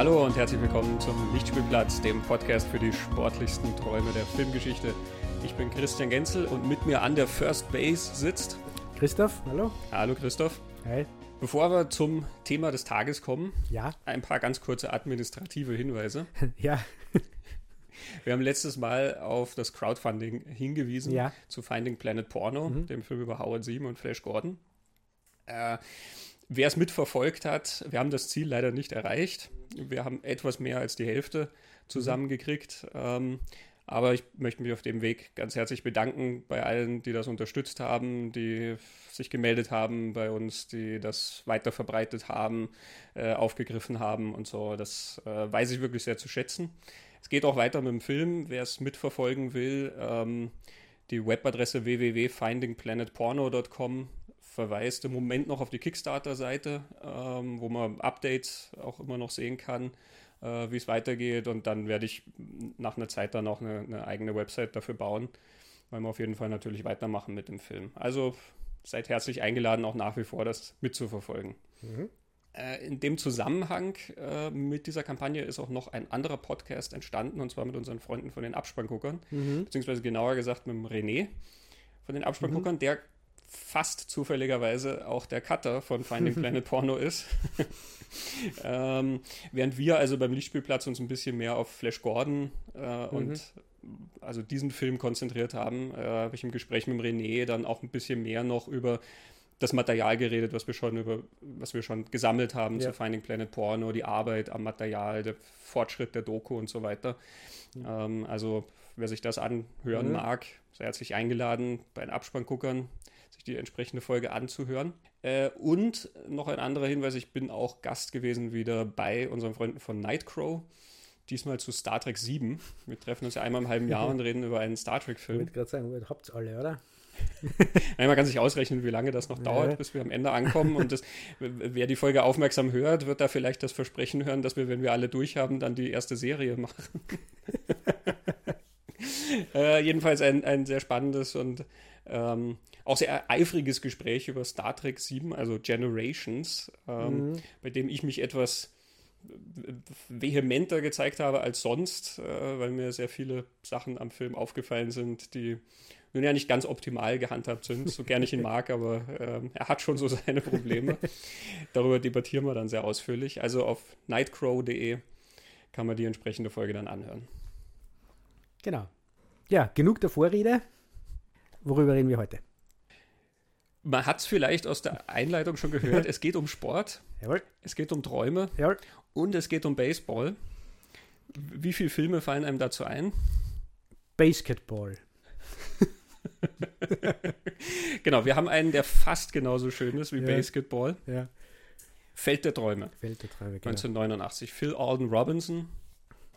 Hallo und herzlich willkommen zum Lichtspielplatz, dem Podcast für die sportlichsten Träume der Filmgeschichte. Ich bin Christian Genzel und mit mir an der First Base sitzt Christoph, hallo. Hallo Christoph. Hi. Bevor wir zum Thema des Tages kommen, Ja. ein paar ganz kurze administrative Hinweise. Ja. Wir haben letztes Mal auf das Crowdfunding hingewiesen Ja. zu Finding Planet Porno, Mhm. dem Film über Howard Sieben und Flash Gordon. Äh, Wer es mitverfolgt hat, wir haben das Ziel leider nicht erreicht. Wir haben etwas mehr als die Hälfte zusammengekriegt. Ähm, aber ich möchte mich auf dem Weg ganz herzlich bedanken bei allen, die das unterstützt haben, die sich gemeldet haben bei uns, die das weiter verbreitet haben, äh, aufgegriffen haben und so. Das äh, weiß ich wirklich sehr zu schätzen. Es geht auch weiter mit dem Film. Wer es mitverfolgen will, ähm, die Webadresse www.findingplanetporno.com verweist im Moment noch auf die Kickstarter-Seite, ähm, wo man Updates auch immer noch sehen kann, äh, wie es weitergeht. Und dann werde ich nach einer Zeit dann auch eine, eine eigene Website dafür bauen, weil wir auf jeden Fall natürlich weitermachen mit dem Film. Also seid herzlich eingeladen, auch nach wie vor das mitzuverfolgen. Äh, In dem Zusammenhang äh, mit dieser Kampagne ist auch noch ein anderer Podcast entstanden, und zwar mit unseren Freunden von den Abspannguckern, beziehungsweise genauer gesagt mit dem René von den Abspannguckern, der fast zufälligerweise auch der Cutter von Finding Planet Porno ist. ähm, während wir also beim Lichtspielplatz uns ein bisschen mehr auf Flash Gordon äh, und also diesen Film konzentriert haben, äh, habe ich im Gespräch mit René dann auch ein bisschen mehr noch über das Material geredet, was wir schon über, was wir schon gesammelt haben Ja. zu Finding Planet Porno, die Arbeit am Material, der Fortschritt der Doku und so weiter. Ähm, also wer sich das anhören Mhm. mag, sei herzlich eingeladen, bei den Abspannguckern sich die entsprechende Folge anzuhören. Äh, und noch ein anderer Hinweis, ich bin auch Gast gewesen wieder bei unseren Freunden von Nightcrow. Diesmal zu Star Trek 7. Wir treffen uns ja einmal im halben Jahr und reden über einen Star Ich Trek-Film. wollte gerade sagen, ihr habt alle, oder? Nein, man kann sich ausrechnen, wie lange das noch dauert, bis wir am Ende ankommen. Und das, wer die Folge aufmerksam hört, wird da vielleicht das Versprechen hören, dass wir, wenn wir alle durch haben, dann die erste Serie machen. äh, jedenfalls ein, ein sehr spannendes und ähm, auch sehr eifriges Gespräch über Star Trek 7, also Generations, ähm, bei dem ich mich etwas vehementer gezeigt habe als sonst, äh, weil mir sehr viele Sachen am Film aufgefallen sind, die nun ja nicht ganz optimal gehandhabt sind, so gern ich ihn mag, aber ähm, er hat schon so seine Probleme. Darüber debattieren wir dann sehr ausführlich. Also auf nightcrow.de kann man die entsprechende Folge dann anhören. Genau. Ja, genug der Vorrede. Worüber reden wir heute? Man hat es vielleicht aus der Einleitung schon gehört, es geht um Sport, Jawohl. es geht um Träume Jawohl. und es geht um Baseball. Wie viele Filme fallen einem dazu ein? Basketball. Genau, wir haben einen, der fast genauso schön ist wie Ja. Basketball. Ja. Feld der Träume. Feld der Träume, genau. 1989. Phil Alden Robinson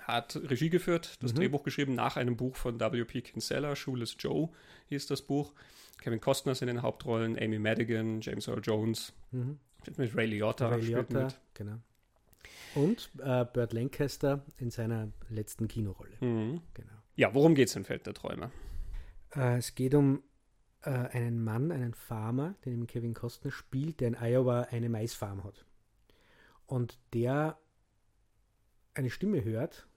hat Regie geführt, das Mhm. Drehbuch geschrieben nach einem Buch von W.P. Kinsella, Shoeless Joe hieß das Buch. Kevin Costner ist in den Hauptrollen, Amy Madigan, James Earl Jones, Mhm. mit Ray Liotta, Ray Liotta, mit. genau. Und äh, Burt Lancaster in seiner letzten Kinorolle. Mhm. Genau. Ja, worum geht es im Feld der Träume? Äh, es geht um äh, einen Mann, einen Farmer, den Kevin Costner spielt, der in Iowa eine Maisfarm hat. Und der eine Stimme hört,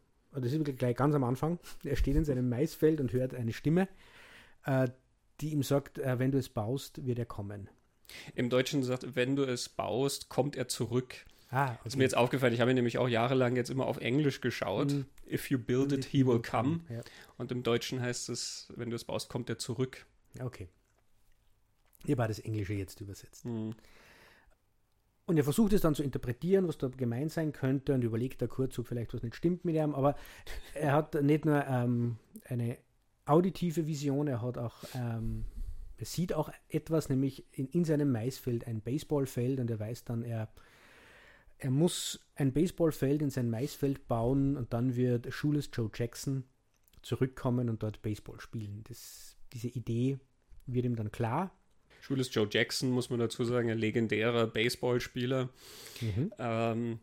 das ist wirklich gleich ganz am Anfang, er steht in seinem Maisfeld und hört eine Stimme, äh, die ihm sagt, äh, wenn du es baust, wird er kommen. Im Deutschen sagt, wenn du es baust, kommt er zurück. Ah, Das ist mir jetzt aufgefallen, ich habe ihn nämlich auch jahrelang jetzt immer auf Englisch geschaut. Mhm. If you build it, he will come. Ja, Und im Deutschen heißt es, wenn du es baust, kommt er zurück. okay. Habe auch das Englische jetzt übersetzt. Mhm. Und er versucht es dann zu interpretieren, was da gemeint sein könnte und überlegt da kurz, ob vielleicht was nicht stimmt mit ihm. Aber er hat nicht nur ähm, eine auditive Vision, er hat auch, ähm, er sieht auch etwas, nämlich in, in seinem Maisfeld ein Baseballfeld und er weiß dann, er, er muss ein Baseballfeld in sein Maisfeld bauen und dann wird Shoeless Joe Jackson zurückkommen und dort Baseball spielen. Das, diese Idee wird ihm dann klar. Schules Joe Jackson, muss man dazu sagen, ein legendärer Baseballspieler, Mhm. ähm,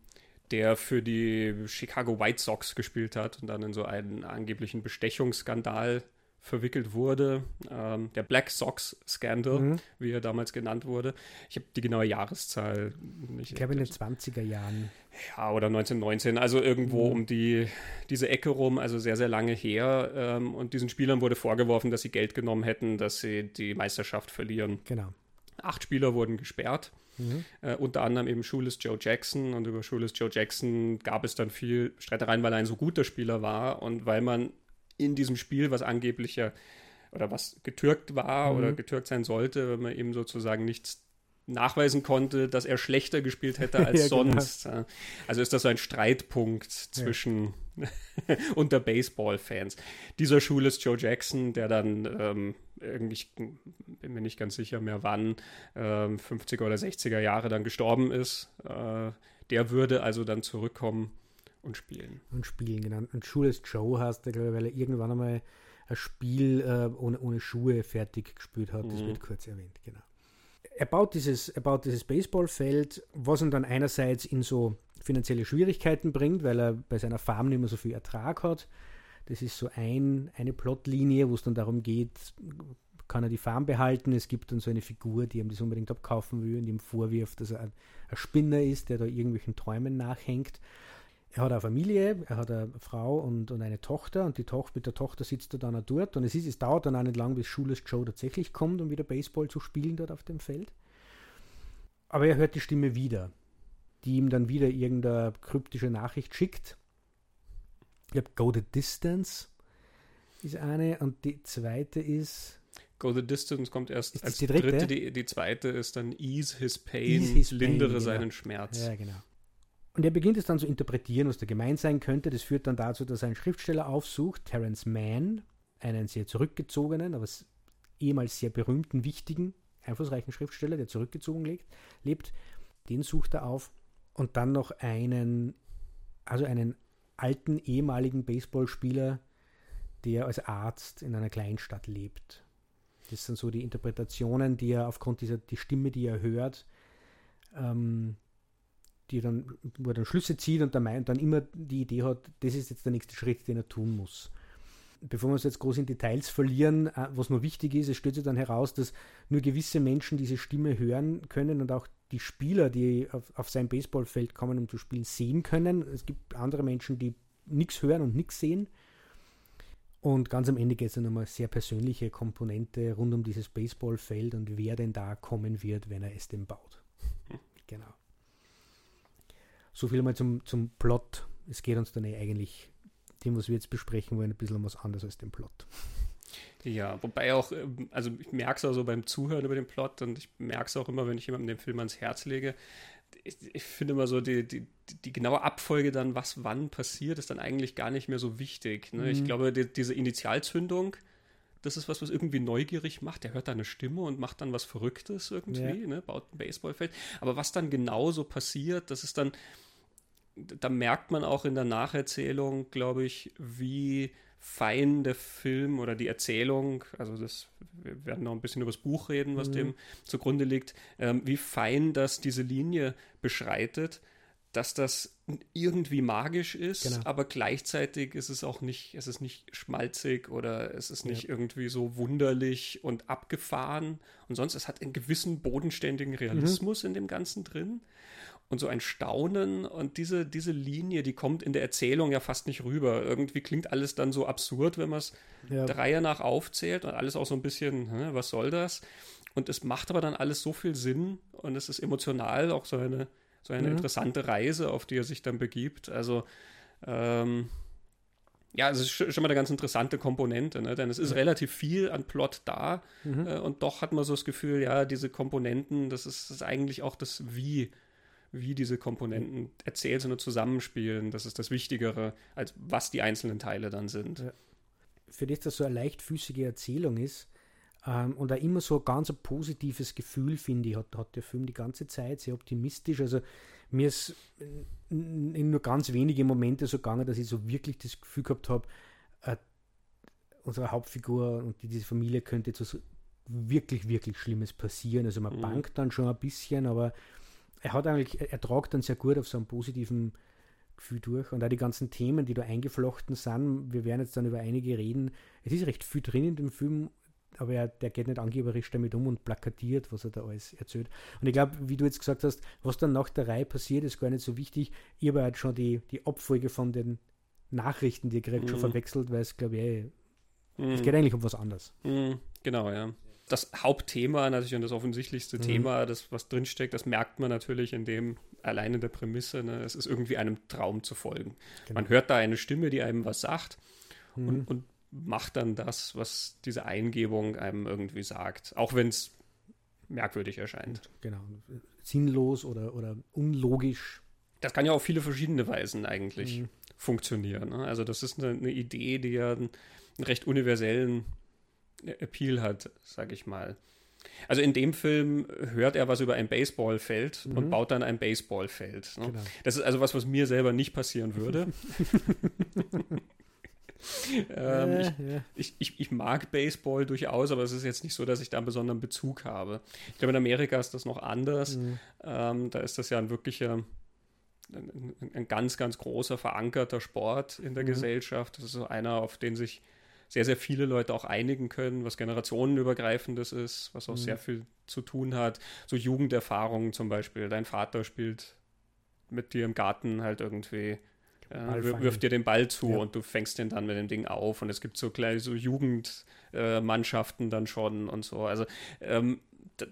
der für die Chicago White Sox gespielt hat und dann in so einen angeblichen Bestechungsskandal verwickelt wurde. Ähm, der Black Sox Scandal, mhm. wie er damals genannt wurde. Ich habe die genaue Jahreszahl nicht. Ich glaube in den 20er Jahren. Ja, oder 1919, also irgendwo mhm. um die, diese Ecke rum, also sehr, sehr lange her. Ähm, und diesen Spielern wurde vorgeworfen, dass sie Geld genommen hätten, dass sie die Meisterschaft verlieren. Genau. Acht Spieler wurden gesperrt. Mhm. Äh, unter anderem eben Schules Joe Jackson. Und über Schules Joe Jackson gab es dann viel Streitereien, weil er ein so guter Spieler war und weil man in diesem Spiel, was angeblich ja oder was getürkt war mhm. oder getürkt sein sollte, wenn man eben sozusagen nichts nachweisen konnte, dass er schlechter gespielt hätte als ja, genau. sonst. Genau. Also ist das so ein Streitpunkt zwischen ja. unter Baseball-Fans. Dieser Schul ist Joe Jackson, der dann ähm, irgendwie, ich bin mir nicht ganz sicher mehr wann, ähm, 50er oder 60er Jahre dann gestorben ist. Äh, der würde also dann zurückkommen und spielen. Und spielen, genau. Und Schules Joe hast du, glaube ich, weil er irgendwann einmal ein Spiel äh, ohne, ohne Schuhe fertig gespielt hat. Das mhm. wird kurz erwähnt, genau. Er baut dieses, er baut dieses Baseballfeld, was ihn dann einerseits in so finanzielle Schwierigkeiten bringt, weil er bei seiner Farm nicht mehr so viel Ertrag hat. Das ist so ein, eine Plotlinie, wo es dann darum geht, kann er die Farm behalten. Es gibt dann so eine Figur, die ihm das unbedingt abkaufen will und ihm vorwirft, dass er ein, ein Spinner ist, der da irgendwelchen Träumen nachhängt. Er hat eine Familie, er hat eine Frau und, und eine Tochter und die Tochter, mit der Tochter sitzt er dann auch dort und es, ist, es dauert dann auch nicht lang, bis Schules Joe tatsächlich kommt, um wieder Baseball zu spielen dort auf dem Feld. Aber er hört die Stimme wieder, die ihm dann wieder irgendeine kryptische Nachricht schickt. Ich glaube, Go the Distance ist eine und die zweite ist Go the Distance kommt erst als die dritte. dritte die, die, zweite ist dann Ease his pain, Ease his lindere pain, genau. seinen Schmerz. Ja, genau. Und er beginnt es dann zu interpretieren, was da gemeint sein könnte. Das führt dann dazu, dass er einen Schriftsteller aufsucht, Terence Mann, einen sehr zurückgezogenen, aber ehemals sehr berühmten, wichtigen, einflussreichen Schriftsteller, der zurückgezogen lebt. Den sucht er auf. Und dann noch einen, also einen alten ehemaligen Baseballspieler, der als Arzt in einer Kleinstadt lebt. Das sind so die Interpretationen, die er aufgrund dieser die Stimme, die er hört, ähm, die dann, wo er dann Schlüsse zieht und dann, dann immer die Idee hat, das ist jetzt der nächste Schritt, den er tun muss. Bevor wir uns jetzt groß in Details verlieren, äh, was nur wichtig ist, es stellt sich dann heraus, dass nur gewisse Menschen diese Stimme hören können und auch die Spieler, die auf, auf sein Baseballfeld kommen, um zu spielen, sehen können. Es gibt andere Menschen, die nichts hören und nichts sehen. Und ganz am Ende geht es dann nochmal sehr persönliche Komponente rund um dieses Baseballfeld und wer denn da kommen wird, wenn er es denn baut. Genau. So viel mal zum, zum Plot. Es geht uns dann eh eigentlich, dem, was wir jetzt besprechen wollen, ein bisschen um was anderes als den Plot. Ja, wobei auch, ähm, also ich merke es auch so beim Zuhören über den Plot und ich merke es auch immer, wenn ich jemandem den Film ans Herz lege. Ich, ich finde immer so, die, die, die, genaue Abfolge dann, was wann passiert, ist dann eigentlich gar nicht mehr so wichtig. Ne? Mhm. Ich glaube, die, diese Initialzündung, das ist was, was irgendwie neugierig macht. Der hört da eine Stimme und macht dann was Verrücktes irgendwie, ja. ne? baut ein Baseballfeld. Aber was dann genau so passiert, das ist dann, da merkt man auch in der Nacherzählung, glaube ich, wie fein der Film oder die Erzählung, also das, wir werden noch ein bisschen über das Buch reden, was mhm. dem zugrunde liegt, ähm, wie fein das diese Linie beschreitet, dass das irgendwie magisch ist, genau. aber gleichzeitig ist es auch nicht, es ist nicht schmalzig oder es ist nicht ja. irgendwie so wunderlich und abgefahren und sonst, es hat einen gewissen bodenständigen Realismus mhm. in dem Ganzen drin und so ein Staunen und diese, diese Linie, die kommt in der Erzählung ja fast nicht rüber. Irgendwie klingt alles dann so absurd, wenn man es ja. der Reihe nach aufzählt und alles auch so ein bisschen, hä, was soll das? Und es macht aber dann alles so viel Sinn und es ist emotional auch so eine, so eine mhm. interessante Reise, auf die er sich dann begibt. Also, ähm, ja, es ist schon mal eine ganz interessante Komponente, ne? denn es ist ja. relativ viel an Plot da mhm. äh, und doch hat man so das Gefühl, ja, diese Komponenten, das ist, das ist eigentlich auch das Wie wie diese Komponenten erzählt sind und zusammenspielen. Das ist das Wichtigere, als was die einzelnen Teile dann sind. Ja. Für das das so eine leichtfüßige Erzählung ist ähm, und auch immer so ein ganz ein positives Gefühl, finde ich, hat, hat der Film die ganze Zeit, sehr optimistisch. Also mir ist in nur ganz wenige Momente so gegangen, dass ich so wirklich das Gefühl gehabt habe, äh, unsere Hauptfigur und die, diese Familie könnte jetzt was wirklich, wirklich Schlimmes passieren. Also man mhm. bangt dann schon ein bisschen, aber er hat eigentlich, er tragt dann sehr gut auf so einem positiven viel durch. Und auch die ganzen Themen, die da eingeflochten sind, wir werden jetzt dann über einige reden. Es ist recht viel drin in dem Film, aber er, der geht nicht angeberisch damit um und plakatiert, was er da alles erzählt. Und ich glaube, wie du jetzt gesagt hast, was dann nach der Reihe passiert, ist gar nicht so wichtig. Ich habe halt schon die, die Abfolge von den Nachrichten, die ihr kriegt, mhm. schon verwechselt, weil es, glaube ich, mhm. es geht eigentlich um was anderes. Mhm. Genau, ja. Das Hauptthema natürlich und das offensichtlichste mhm. Thema, das was drinsteckt, das merkt man natürlich in dem alleine der Prämisse. Ne? Es ist irgendwie einem Traum zu folgen. Genau. Man hört da eine Stimme, die einem was sagt und, mhm. und macht dann das, was diese Eingebung einem irgendwie sagt. Auch wenn es merkwürdig erscheint. Genau. Sinnlos oder, oder unlogisch. Das kann ja auf viele verschiedene Weisen eigentlich mhm. funktionieren. Ne? Also das ist eine, eine, Idee, die ja einen, einen recht universellen Appeal hat, sage ich mal. Also in dem Film hört er was über ein Baseballfeld mhm. und baut dann ein Baseballfeld. Ne? Genau. Das ist also was, was mir selber nicht passieren würde. ähm, äh, ich, ja. ich, ich, ich, mag Baseball durchaus, aber es ist jetzt nicht so, dass ich da einen besonderen Bezug habe. Ich glaube, in Amerika ist das noch anders. Mhm. Ähm, da ist das ja ein wirklicher, ein, ein, ganz, ganz großer, verankerter Sport in der mhm. Gesellschaft. Das ist so einer, auf den sich sehr, sehr viele Leute auch einigen können, was generationenübergreifendes ist, was auch mhm. sehr viel zu tun hat. So Jugenderfahrungen zum Beispiel. Dein Vater spielt mit dir im Garten halt irgendwie äh, wirft dir den Ball zu ja. und du fängst den dann mit dem Ding auf und es gibt so kleine so Jugendmannschaften äh, dann schon und so. Also ähm,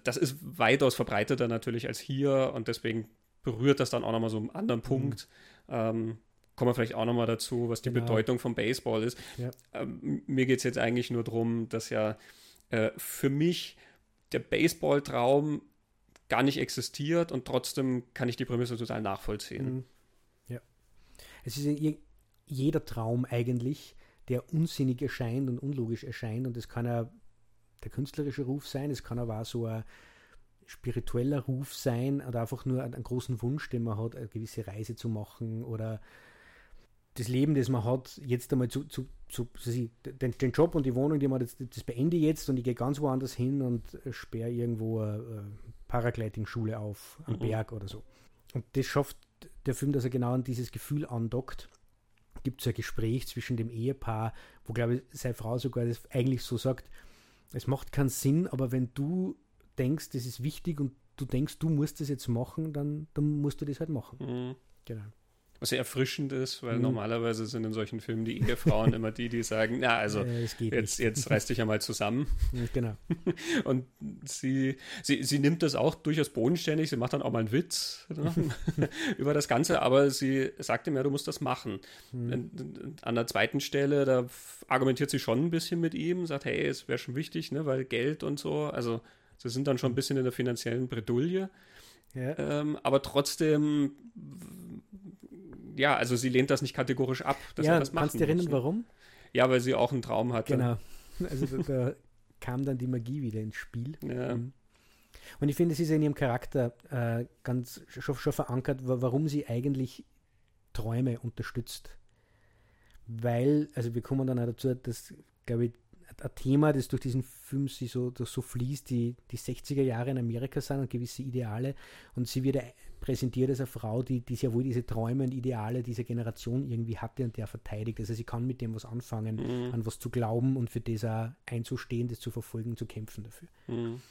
das ist weitaus verbreiteter natürlich als hier und deswegen berührt das dann auch nochmal so einen anderen mhm. Punkt. Mhm. Ähm, kommen wir vielleicht auch nochmal dazu, was die genau. Bedeutung vom Baseball ist. Ja. Ähm, mir geht es jetzt eigentlich nur darum, dass ja äh, für mich der Baseball-Traum gar nicht existiert und trotzdem kann ich die Prämisse total nachvollziehen. Mhm. Es ist jeder Traum eigentlich, der unsinnig erscheint und unlogisch erscheint. Und es kann ja der künstlerische Ruf sein, es kann aber auch so ein spiritueller Ruf sein oder einfach nur einen großen Wunsch, den man hat, eine gewisse Reise zu machen oder das Leben, das man hat, jetzt einmal zu, zu, zu den, den, Job und die Wohnung, die man das, das beende jetzt und ich gehe ganz woanders hin und sperre irgendwo eine Paragliding-Schule auf am mhm. Berg oder so. Und das schafft der Film, dass er genau an dieses Gefühl andockt. Gibt es ein Gespräch zwischen dem Ehepaar, wo, glaube ich, seine Frau sogar das eigentlich so sagt, es macht keinen Sinn, aber wenn du denkst, das ist wichtig und du denkst, du musst das jetzt machen, dann, dann musst du das halt machen. Mhm. Genau was sehr erfrischend ist, weil mhm. normalerweise sind in solchen Filmen die Ehefrauen immer die, die sagen, na, also äh, jetzt, jetzt reiß dich ja mal zusammen. Ja, genau. Und sie, sie, sie nimmt das auch durchaus bodenständig, sie macht dann auch mal einen Witz ne, über das Ganze, aber sie sagt ihm ja, du musst das machen. Mhm. An der zweiten Stelle, da argumentiert sie schon ein bisschen mit ihm, sagt, hey, es wäre schon wichtig, ne, weil Geld und so, also sie sind dann schon ein bisschen in der finanziellen Bredouille. Ja. Ähm, aber trotzdem ja, also sie lehnt das nicht kategorisch ab, dass ja, er das machen Kannst du erinnern, warum? Ja, weil sie auch einen Traum hatte. Genau. Also da, da kam dann die Magie wieder ins Spiel. Ja. Mhm. Und ich finde, es ist in ihrem Charakter äh, ganz schon, schon verankert, warum sie eigentlich Träume unterstützt. Weil, also wir kommen dann auch dazu, dass, glaube ich, ein Thema, das durch diesen Film sie so, so fließt, die, die 60er Jahre in Amerika sind und gewisse Ideale. Und sie wird präsentiert als eine Frau, die, die sehr wohl diese Träume und Ideale dieser Generation irgendwie hatte und der verteidigt. Also sie kann mit dem was anfangen, mhm. an was zu glauben und für das auch einzustehen, das zu verfolgen, zu kämpfen dafür. Mhm.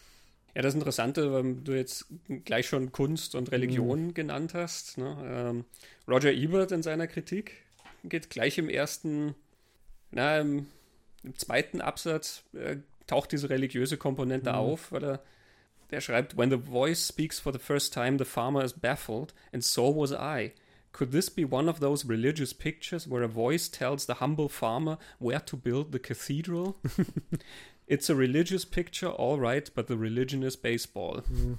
Ja, das Interessante, weil du jetzt gleich schon Kunst und Religion mhm. genannt hast. Ne? Ähm, Roger Ebert in seiner Kritik geht gleich im ersten, na, im im zweiten Absatz äh, taucht diese religiöse Komponente mhm. auf, weil er der schreibt, When the voice speaks for the first time, the farmer is baffled, and so was I. Could this be one of those religious pictures where a voice tells the humble farmer where to build the cathedral? It's a religious picture, all right, but the religion is baseball. Mhm.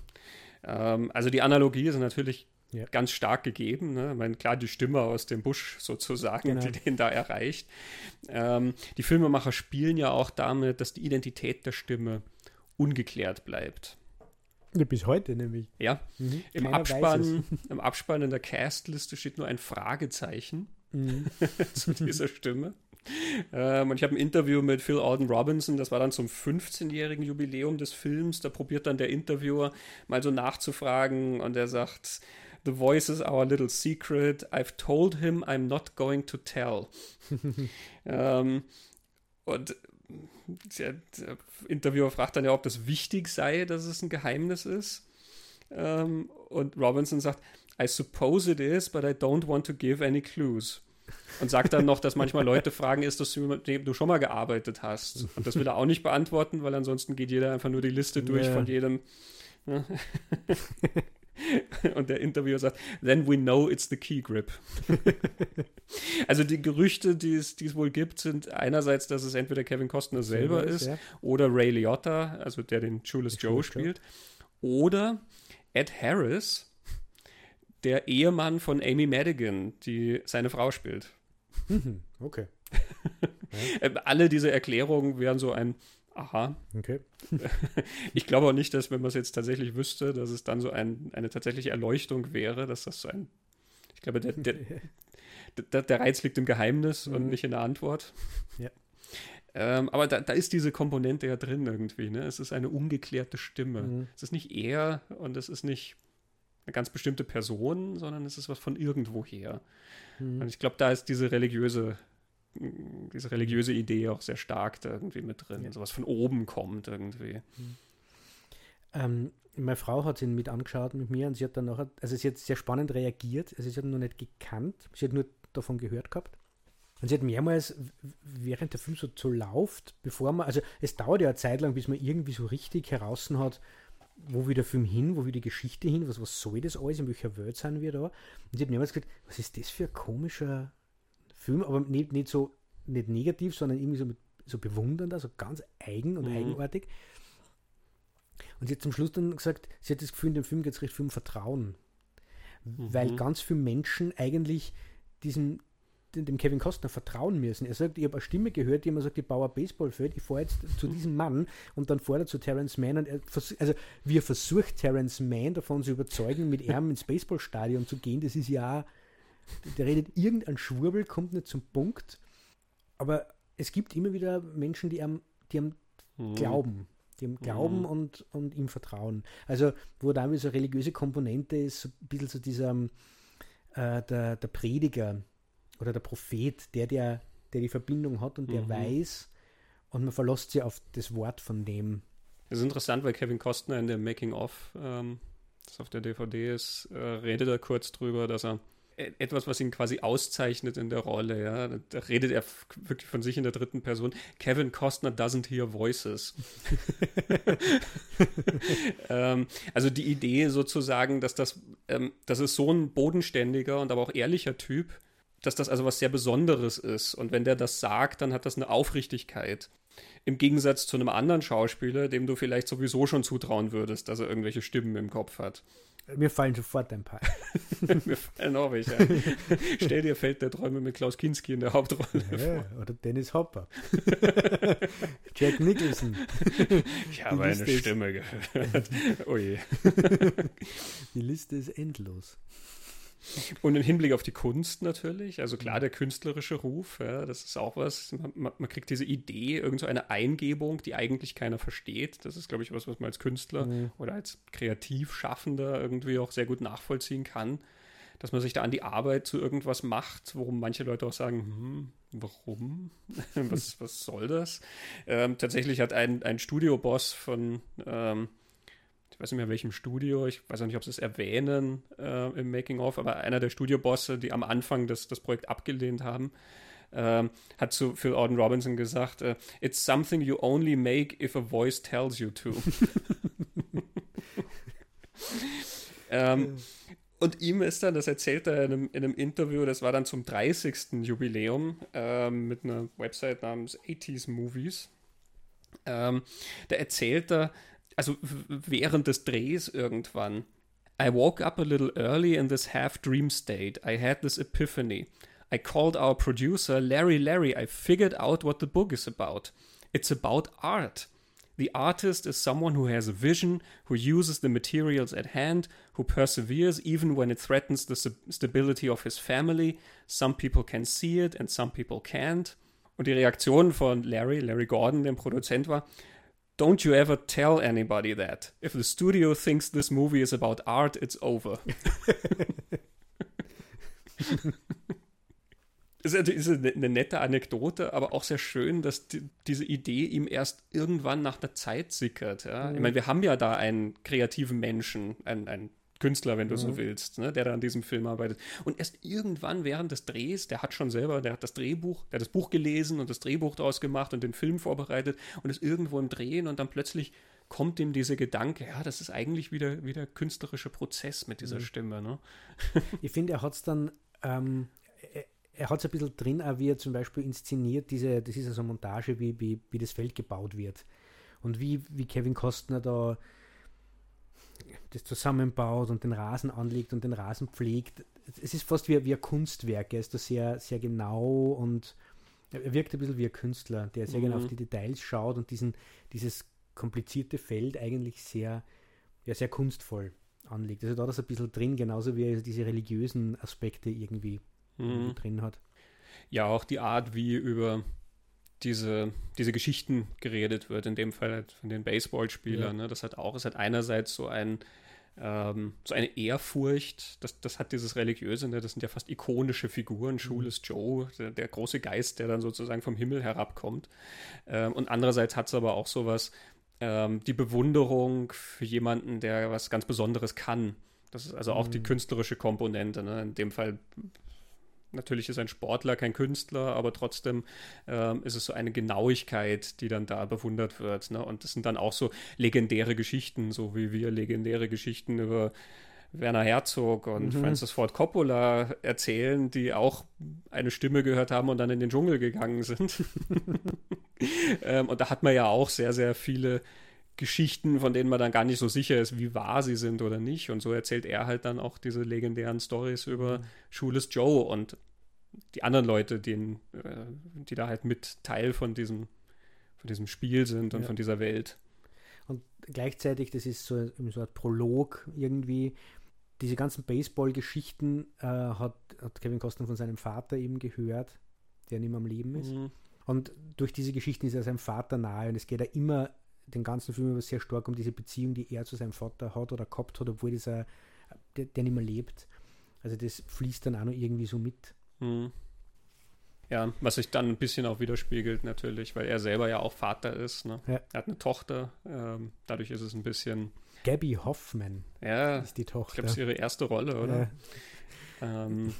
Ähm, also die Analogie ist natürlich ja. ganz stark gegeben. Ne? Ich meine, klar, die Stimme aus dem Busch sozusagen, genau. die den da erreicht. Ähm, die Filmemacher spielen ja auch damit, dass die Identität der Stimme ungeklärt bleibt. Bis heute nämlich. Ja. Mhm. Im, Abspann, Im Abspann in der Castliste steht nur ein Fragezeichen mhm. zu dieser Stimme. Ähm, und ich habe ein Interview mit Phil Alden Robinson, das war dann zum 15-jährigen Jubiläum des Films. Da probiert dann der Interviewer mal so nachzufragen und er sagt, The voice is our little secret. I've told him I'm not going to tell. ähm, und der, Interviewer fragt dann ja, ob das wichtig sei, dass es ein Geheimnis ist. Ähm, und Robinson sagt, I suppose it is, but I don't want to give any clues. Und sagt dann noch, dass manchmal Leute fragen, ist das, mit dem du schon mal gearbeitet hast? Und das will er auch nicht beantworten, weil ansonsten geht jeder einfach nur die Liste durch yeah. von jedem. Ne? Und der Interviewer sagt, then we know it's the key grip. also die Gerüchte, die es, die es wohl gibt, sind einerseits, dass es entweder Kevin Costner selber ist ja. oder Ray Liotta, also der den Julius Joe spielt, oder Ed Harris, der Ehemann von Amy Madigan, die seine Frau spielt. Mhm, okay. Ähm, alle diese Erklärungen wären so ein Aha. Okay. ich glaube auch nicht, dass, wenn man es jetzt tatsächlich wüsste, dass es dann so ein, eine tatsächliche Erleuchtung wäre, dass das so ein. Ich glaube, der, der, der, der Reiz liegt im Geheimnis mhm. und nicht in der Antwort. Ja. Ähm, aber da, da, ist diese Komponente ja drin irgendwie. Ne? Es ist eine ungeklärte Stimme. Mhm. Es ist nicht er und es ist nicht eine ganz bestimmte Person, sondern es ist was von irgendwoher. Mhm. Und ich glaube, da ist diese religiöse, diese religiöse Idee auch sehr stark da irgendwie mit drin. Ja. So was von oben kommt irgendwie. Mhm. Ähm, meine Frau hat ihn mit angeschaut mit mir und sie hat dann nachher, also sie hat sehr spannend reagiert, also sie hat ihn noch nicht gekannt, sie hat nur davon gehört gehabt. Und sie hat mehrmals, während der Film so, so läuft, bevor man, also es dauert ja eine Zeit lang, bis man irgendwie so richtig heraus hat, wo will der Film hin, wo will die Geschichte hin, was, was soll das alles, in welcher Welt sind wir da? Und ich habe mehrmals gesagt, was ist das für ein komischer Film, aber nicht, nicht so, nicht negativ, sondern irgendwie so, mit, so bewundernd, also ganz eigen und mhm. eigenartig. Und sie hat zum Schluss dann gesagt, sie hat das Gefühl, in dem Film geht es recht viel um Vertrauen. Mhm. Weil ganz viele Menschen eigentlich diesen, dem Kevin Costner vertrauen müssen. Er sagt, ich habe eine Stimme gehört, die immer sagt, ich baue ein Baseballfeld, ich fahre jetzt zu diesem Mann und dann fährt er zu Terence Mann und er also wie er versucht, Terence Mann davon zu überzeugen, mit ihm ins Baseballstadion zu gehen, das ist ja der redet irgendein Schwurbel, kommt nicht zum Punkt, aber es gibt immer wieder Menschen, die am, die am mhm. glauben, die ihm glauben mhm. und, und ihm vertrauen. Also, wo da so eine religiöse Komponente ist, so ein bisschen so dieser äh, der, der Prediger, oder der Prophet, der, der, der die Verbindung hat und der mhm. weiß und man verlässt sich auf das Wort von dem. Das ist interessant, weil Kevin Costner in dem Making-of, ähm, das auf der DVD ist, äh, redet er kurz drüber, dass er etwas, was ihn quasi auszeichnet in der Rolle, ja, da redet er wirklich von sich in der dritten Person. Kevin Costner doesn't hear voices. ähm, also die Idee sozusagen, dass das, ähm, das ist so ein bodenständiger und aber auch ehrlicher Typ, dass das also was sehr Besonderes ist. Und wenn der das sagt, dann hat das eine Aufrichtigkeit. Im Gegensatz zu einem anderen Schauspieler, dem du vielleicht sowieso schon zutrauen würdest, dass er irgendwelche Stimmen im Kopf hat. Mir fallen sofort ein paar. Mir fallen auch welche. Stell dir Feld der Träume mit Klaus Kinski in der Hauptrolle ja, vor. Oder Dennis Hopper. Jack Nicholson. Ich habe eine Stimme gehört. Oh je. Die Liste ist endlos. Und im Hinblick auf die Kunst natürlich, also klar, der künstlerische Ruf, ja, das ist auch was, man, man kriegt diese Idee, irgend so eine Eingebung, die eigentlich keiner versteht. Das ist, glaube ich, was, was man als Künstler mhm. oder als Kreativschaffender irgendwie auch sehr gut nachvollziehen kann, dass man sich da an die Arbeit zu irgendwas macht, worum manche Leute auch sagen, hm, warum? was, was soll das? Ähm, tatsächlich hat ein, ein Studioboss von ähm, ich weiß nicht mehr welchem Studio, ich weiß auch nicht, ob sie es erwähnen äh, im Making-of, aber einer der Studiobosse, die am Anfang das, das Projekt abgelehnt haben, ähm, hat zu Phil Auden Robinson gesagt, äh, It's something you only make if a voice tells you to. ähm, und ihm ist dann, das erzählt er in einem, in einem, Interview, das war dann zum 30. Jubiläum ähm, mit einer Website namens 80s Movies. Ähm, da erzählt er, also während des Drehs irgendwann. I woke up a little early in this half dream state. I had this epiphany. I called our producer, Larry Larry. I figured out what the book is about. It's about art. The artist is someone who has a vision, who uses the materials at hand, who perseveres even when it threatens the stability of his family. Some people can see it and some people can't. Und die Reaktion von Larry, Larry Gordon, dem Produzent war, Don't you ever tell anybody that. If the studio thinks this movie is about art, it's over. ist, ist eine nette Anekdote, aber auch sehr schön, dass die, diese Idee ihm erst irgendwann nach einer Zeit sickert. Ja? Mhm. Ich meine, wir haben ja da einen kreativen Menschen, einen, einen Künstler, wenn du mhm. so willst, ne, der da an diesem Film arbeitet. Und erst irgendwann während des Drehs, der hat schon selber, der hat das Drehbuch, der hat das Buch gelesen und das Drehbuch daraus gemacht und den Film vorbereitet und ist irgendwo im Drehen und dann plötzlich kommt ihm dieser Gedanke, ja, das ist eigentlich wieder, wieder künstlerischer Prozess mit dieser mhm. Stimme. Ne? ich finde, er hat es dann ähm, er hat es ein bisschen drin, auch wie er zum Beispiel inszeniert, diese, das ist also eine Montage, wie, wie, wie das Feld gebaut wird. Und wie, wie Kevin Costner da das zusammenbaut und den Rasen anlegt und den Rasen pflegt. Es ist fast wie, wie ein Kunstwerk. Er ist da sehr, sehr genau und er wirkt ein bisschen wie ein Künstler, der sehr mhm. genau auf die Details schaut und diesen, dieses komplizierte Feld eigentlich sehr, ja, sehr kunstvoll anlegt. Also da ist ein bisschen drin, genauso wie er diese religiösen Aspekte irgendwie mhm. drin hat. Ja, auch die Art, wie über diese, diese Geschichten geredet wird, in dem Fall halt von den Baseballspielern. Ja. Ne? Das hat auch, es hat einerseits so ein ähm, so eine Ehrfurcht, das, das hat dieses Religiöse, ne? das sind ja fast ikonische Figuren, Schul ist mhm. Joe, der, der, große Geist, der dann sozusagen vom Himmel herabkommt. Ähm, und andererseits hat es aber auch sowas, ähm, die Bewunderung für jemanden, der was ganz Besonderes kann. Das ist also auch mhm. die künstlerische Komponente. Ne? In dem Fall Natürlich ist ein Sportler kein Künstler, aber trotzdem ähm, ist es so eine Genauigkeit, die dann da bewundert wird. Ne? Und das sind dann auch so legendäre Geschichten, so wie wir legendäre Geschichten über Werner Herzog und mhm. Francis Ford Coppola erzählen, die auch eine Stimme gehört haben und dann in den Dschungel gegangen sind. ähm, und da hat man ja auch sehr, sehr viele Geschichten, von denen man dann gar nicht so sicher ist, wie wahr sie sind oder nicht. Und so erzählt er halt dann auch diese legendären Stories über mhm. Schules Joe und die anderen Leute, die, äh, die da halt mit Teil von diesem, von diesem Spiel sind und ja. von dieser Welt. Und gleichzeitig, das ist so, so ein Prolog irgendwie, diese ganzen Baseball-Geschichten äh, hat, hat Kevin Costner von seinem Vater eben gehört, der nicht mehr am Leben ist. Mhm. Und durch diese Geschichten ist er seinem Vater nahe und es geht ja immer den ganzen Film über sehr stark um diese Beziehung, die er zu seinem Vater hat oder gehabt hat, obwohl dieser, der, der nicht mehr lebt. Also das fließt dann auch noch irgendwie so mit. Hm. Ja, was sich dann ein bisschen auch widerspiegelt natürlich, weil er selber ja auch Vater ist. Ne? Ja. Er hat eine Tochter, ähm, dadurch ist es ein bisschen... Gabby Hoffman ja, ist die Tochter. Ich glaube, es ist ihre erste Rolle, oder? Ja. Ähm,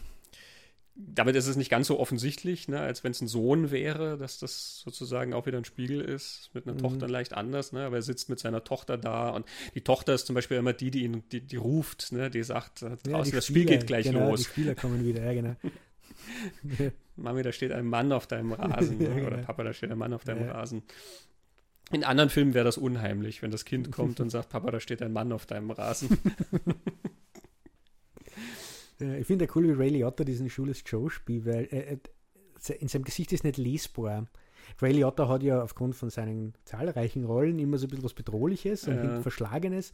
damit ist es nicht ganz so offensichtlich, ne, als wenn es ein Sohn wäre, dass das sozusagen auch wieder ein Spiegel ist. Mit einer mhm. Tochter leicht anders, ne, aber er sitzt mit seiner Tochter da und die Tochter ist zum Beispiel immer die, die ihn, die, die ruft, ne, die sagt, draußen ja, das Spiel geht gleich genau, los. Die Spieler kommen wieder, ja, genau. Mami, da steht ein Mann auf deinem Rasen, ja, genau. oder Papa, da steht ein Mann auf deinem ja. Rasen. In anderen Filmen wäre das unheimlich, wenn das Kind kommt und sagt, Papa, da steht ein Mann auf deinem Rasen. Äh, ich finde ja cool, wie Ray Liotta diesen Schules Joe spielt, weil äh, in seinem Gesicht ist nicht lesbar. Ray Liotta hat ja aufgrund von seinen zahlreichen Rollen immer so ein bisschen was Bedrohliches und ja. Verschlagenes.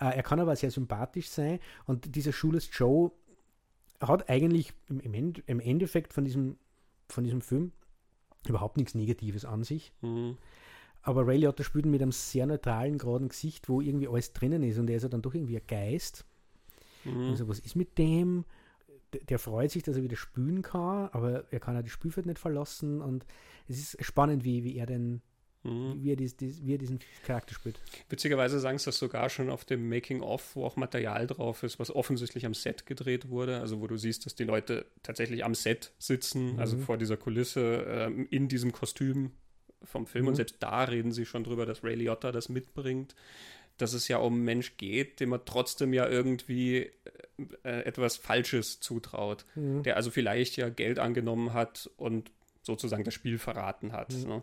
Äh, er kann aber sehr sympathisch sein und dieser Schules Joe hat eigentlich im, im, Endeffekt von diesem, von diesem Film überhaupt nichts Negatives an sich. Mhm. Aber Ray Liotta spielt mit einem sehr neutralen, geraden Gesicht, wo irgendwie alles drinnen ist und er ist ja dann doch irgendwie ein Geist. Mhm. Also, was ist mit dem? Der, freut sich, dass er wieder spülen kann, aber er kann ja das Spielfeld nicht verlassen und es ist spannend, wie, wie er denn Mhm. Wie, er dies, dies, wie, er diesen Charakter spielt. Witzigerweise sagen sie das sogar schon auf dem Making-of, wo auch Material drauf ist, was offensichtlich am Set gedreht wurde. Also wo du siehst, dass die Leute tatsächlich am Set sitzen, mhm. also vor dieser Kulisse, ähm, in diesem Kostüm vom Film. Mhm. Und selbst da reden sie schon drüber, dass Ray Liotta das mitbringt dass es ja um einen Mensch geht, dem man trotzdem ja irgendwie äh, etwas Falsches zutraut, mhm. der also vielleicht ja Geld angenommen hat und sozusagen das Spiel verraten hat. Mhm. Ne?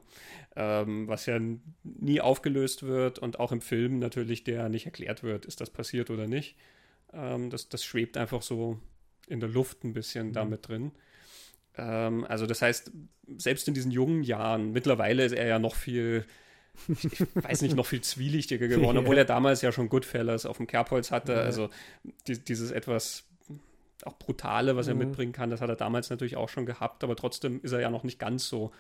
Ähm, was ja nie aufgelöst wird und auch im Film natürlich der nicht erklärt wird, ist das passiert oder nicht. Ähm, das, das schwebt einfach so in der Luft ein bisschen mhm. damit drin. Ähm, also das heißt, selbst in diesen jungen Jahren, mittlerweile ist er ja noch viel ich weiß nicht, noch viel zwielichtiger geworden, obwohl er damals ja schon Goodfellas auf dem Kerbholz hatte. Also die, dieses etwas auch Brutale, was er mhm. mitbringen kann, das hat er damals natürlich auch schon gehabt, aber trotzdem ist er ja noch nicht ganz so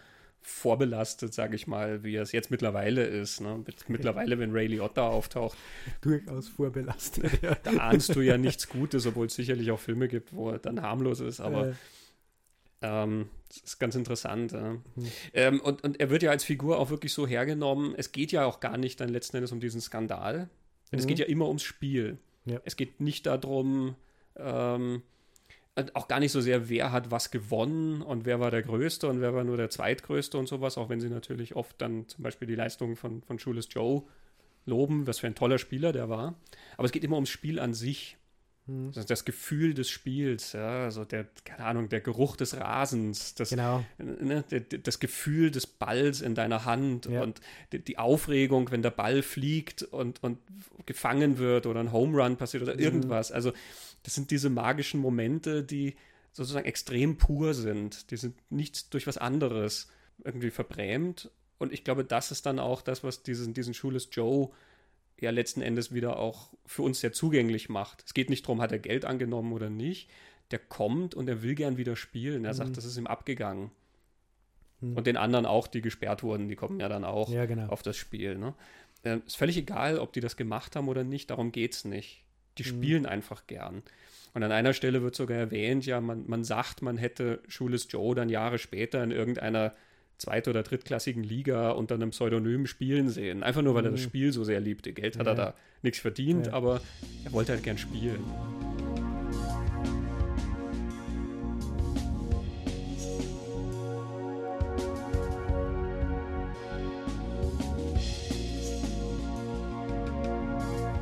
vorbelastet, sage ich mal, wie es jetzt mittlerweile ist. Ne? Mittlerweile, wenn Ray Liotta auftaucht. Durchaus vorbelastet. Ja. Da ahnst du ja nichts Gutes, obwohl es sicherlich auch Filme gibt, wo er dann harmlos ist, aber. Äh. Ähm, das ist ganz interessant. Ja. Mhm. Ähm, und, und er wird ja als Figur auch wirklich so hergenommen. Es geht ja auch gar nicht dann letzten Endes um diesen Skandal. Mhm. Es geht ja immer ums Spiel. Ja. Es geht nicht darum, ähm, auch gar nicht so sehr, wer hat was gewonnen und wer war der Größte und wer war nur der Zweitgrößte und sowas, auch wenn sie natürlich oft dann zum Beispiel die Leistung von, von Schules Joe loben, was für ein toller Spieler der war. Aber es geht immer ums Spiel an sich. Hm. Das, das, Gefühl des Spiels, ja, also der, keine Ahnung, der Geruch des Rasens, das, genau. ne, das Gefühl des Balls in deiner Hand ja. und die, die, Aufregung, wenn der Ball fliegt und, und gefangen wird oder ein Home Run passiert oder mhm. irgendwas. Also das sind diese magischen Momente, die sozusagen extrem pur sind. Die sind nichts durch was anderes irgendwie verbrämt. Und ich glaube, das ist dann auch das, was diesen, diesen Schules Joe ja letzten Endes wieder auch für uns sehr zugänglich macht. Es geht nicht darum, hat er Geld angenommen oder nicht. Der kommt und er will gern wieder spielen. Er mhm. sagt, das ist ihm abgegangen. Mhm. Und den anderen auch, die gesperrt wurden, die kommen ja dann auch ja, genau. auf das Spiel. Ne? Äh, ist völlig egal, ob die das gemacht haben oder nicht, darum geht es nicht. Die mhm. spielen einfach gern. Und an einer Stelle wird sogar erwähnt, ja, man, man sagt, man hätte Schules Joe dann Jahre später in irgendeiner zweit- oder drittklassigen Liga unter einem Pseudonym spielen sehen. Einfach nur, weil mhm. er das mhm. Spiel so sehr liebte. Geld hat ja. er da nichts verdient, ja. aber er wollte halt gern spielen.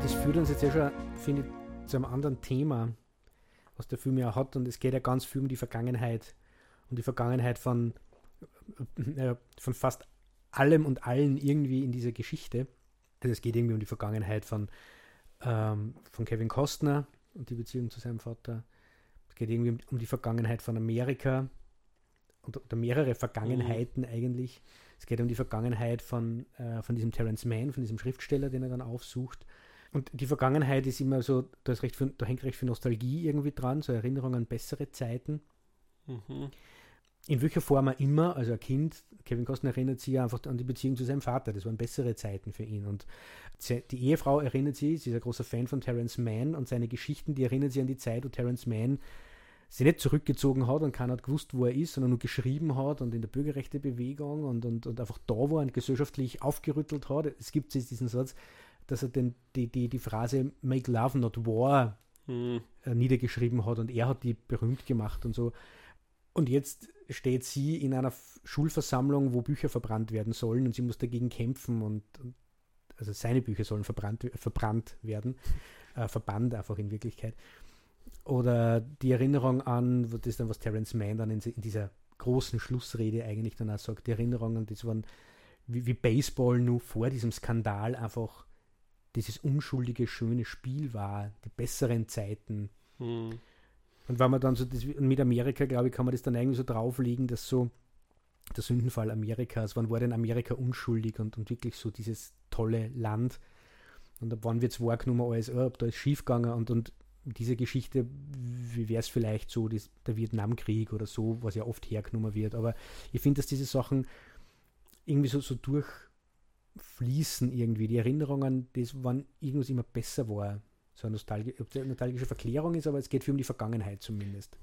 Das führt uns jetzt ja schon, finde ich, zu einem anderen Thema, was der Film ja hat. Und es geht ja ganz viel um die Vergangenheit. Um die Vergangenheit von äh, von fast allem und allen irgendwie in dieser Geschichte. Also es geht irgendwie um die Vergangenheit von, ähm, von Kevin Costner und die Beziehung zu seinem Vater. Es geht irgendwie um, um die Vergangenheit von Amerika und, oder mehrere Vergangenheiten mhm. eigentlich. Es geht um die Vergangenheit von, äh, von diesem Terence Mann, von diesem Schriftsteller, den er dann aufsucht. Und die Vergangenheit ist immer so, da, ist recht für, da hängt recht viel Nostalgie irgendwie dran, so Erinnerungen an bessere Zeiten. Mhm in welcher Form auch immer, also ein Kind, Kevin Costner erinnert sich einfach an die Beziehung zu seinem Vater, das waren bessere Zeiten für ihn. Und die Ehefrau erinnert sich, sie ist ein großer Fan von Terence Mann und seine Geschichten, die erinnert sich an die Zeit, wo Terence Mann sich nicht zurückgezogen hat und keiner hat gewusst, wo er ist, sondern nur geschrieben hat und in der Bürgerrechtebewegung und, und, und einfach da war und gesellschaftlich aufgerüttelt hat. Es gibt jetzt diesen Satz, dass er den, die, die, die Phrase Make Love Not War hm. Äh, niedergeschrieben hat und er hat die berühmt gemacht und so. Und jetzt steht sie in einer Schulversammlung, wo Bücher verbrannt werden sollen und sie muss dagegen kämpfen und, und also seine Bücher sollen verbrannt, verbrannt werden, äh, verbannt einfach in Wirklichkeit. Oder die Erinnerung an, das ist dann, was Terence Mann dann in, in, dieser großen Schlussrede eigentlich dann auch sagt, die Erinnerung an das waren, wie, wie Baseball nur vor diesem Skandal einfach dieses unschuldige, schöne Spiel war, die besseren Zeiten. Hm. Und wenn man dann so das, mit Amerika, glaube ich, kann man das dann eigentlich so drauflegen, dass so der Sündenfall Amerikas, wann war denn Amerika unschuldig und, und wirklich so dieses tolle Land? Und ab wann wird es wahrgenommen als, oh, da ist schiefgegangen und, und diese Geschichte, wie wäre es vielleicht so, das, der Vietnamkrieg oder so, was ja oft hergenommen wird. Aber ich finde, dass diese Sachen irgendwie so, so durchfließen irgendwie. Die Erinnerungen, das wann irgendwas immer besser war so eine eine nostalgische Verklärung ist, aber es geht viel um die Vergangenheit zumindest.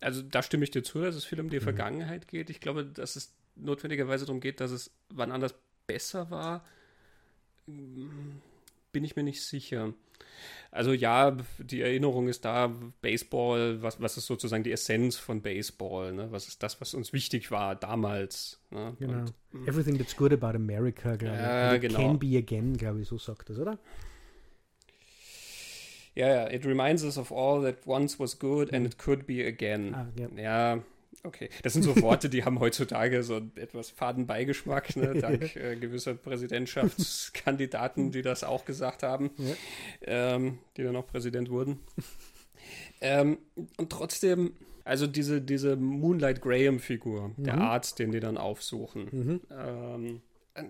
Also da stimme ich dir zu, dass es viel um die mhm. Vergangenheit geht. Ich glaube, dass es notwendigerweise darum geht, dass es wann anders besser war, bin ich mir nicht sicher. Also ja, die Erinnerung ist da, Baseball, was, was ist sozusagen die Essenz von Baseball, ne? was ist das, was uns wichtig war damals. Ne? Genau. Und, Everything that's good about America, glaube ja, ich. Genau. Can be again, glaube ich, so sagt das, oder? Ja, ja, it reminds us of all that once was good and it could be again. Ah, ja. ja. okay. Das sind so Worte, die haben heutzutage so etwas faden Beigeschmack, ne, dank äh, gewisser Präsidentschaftskandidaten, die das auch gesagt haben, ja. ähm, die dann auch Präsident wurden. ähm, und trotzdem, also diese, diese Moonlight Graham-Figur, mhm. der Arzt, den die dann aufsuchen. Mhm. Ähm,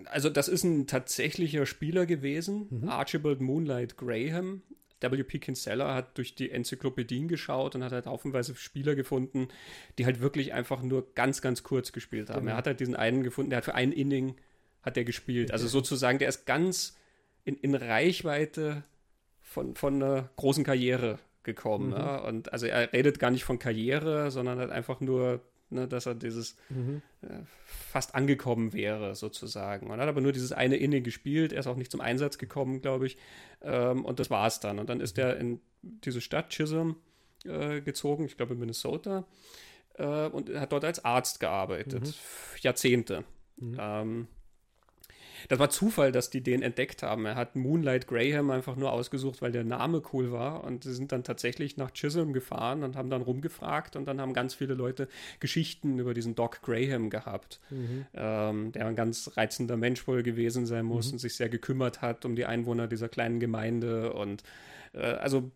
also das ist ein tatsächlicher Spieler gewesen, mhm. Archibald Moonlight Graham, W.P. Kinsella hat durch die Enzyklopädien geschaut und hat halt haufenweise Spieler gefunden, die halt wirklich einfach nur ganz, ganz kurz gespielt haben. Genau. Er hat halt diesen einen gefunden, der hat für ein Inning hat er gespielt. Also sozusagen, der ist ganz in, in Reichweite von, von einer großen Karriere gekommen. Mhm. Ne? Und also er redet gar nicht von Karriere, sondern halt einfach nur, ne, dass er dieses mhm. äh, fast angekommen wäre, sozusagen. Und hat aber nur dieses eine Inning gespielt. Er ist auch nicht zum Einsatz gekommen, glaube ich. Ähm, und das war es dann. Und dann ist er in diese Stadt Chisholm äh, gezogen, ich glaube in Minnesota, äh, und hat dort als Arzt gearbeitet. Mhm. Jahrzehnte. Mhm. Ähm, das war Zufall, dass die den entdeckt haben. Er hat Moonlight Graham einfach nur ausgesucht, weil der Name cool war. Und sie sind dann tatsächlich nach Chisholm gefahren und haben dann rumgefragt. Und dann haben ganz viele Leute Geschichten über diesen Doc Graham gehabt, mhm. ähm, der ein ganz reizender Mensch wohl gewesen sein muss mhm. und sich sehr gekümmert hat um die Einwohner dieser kleinen Gemeinde. Und äh, also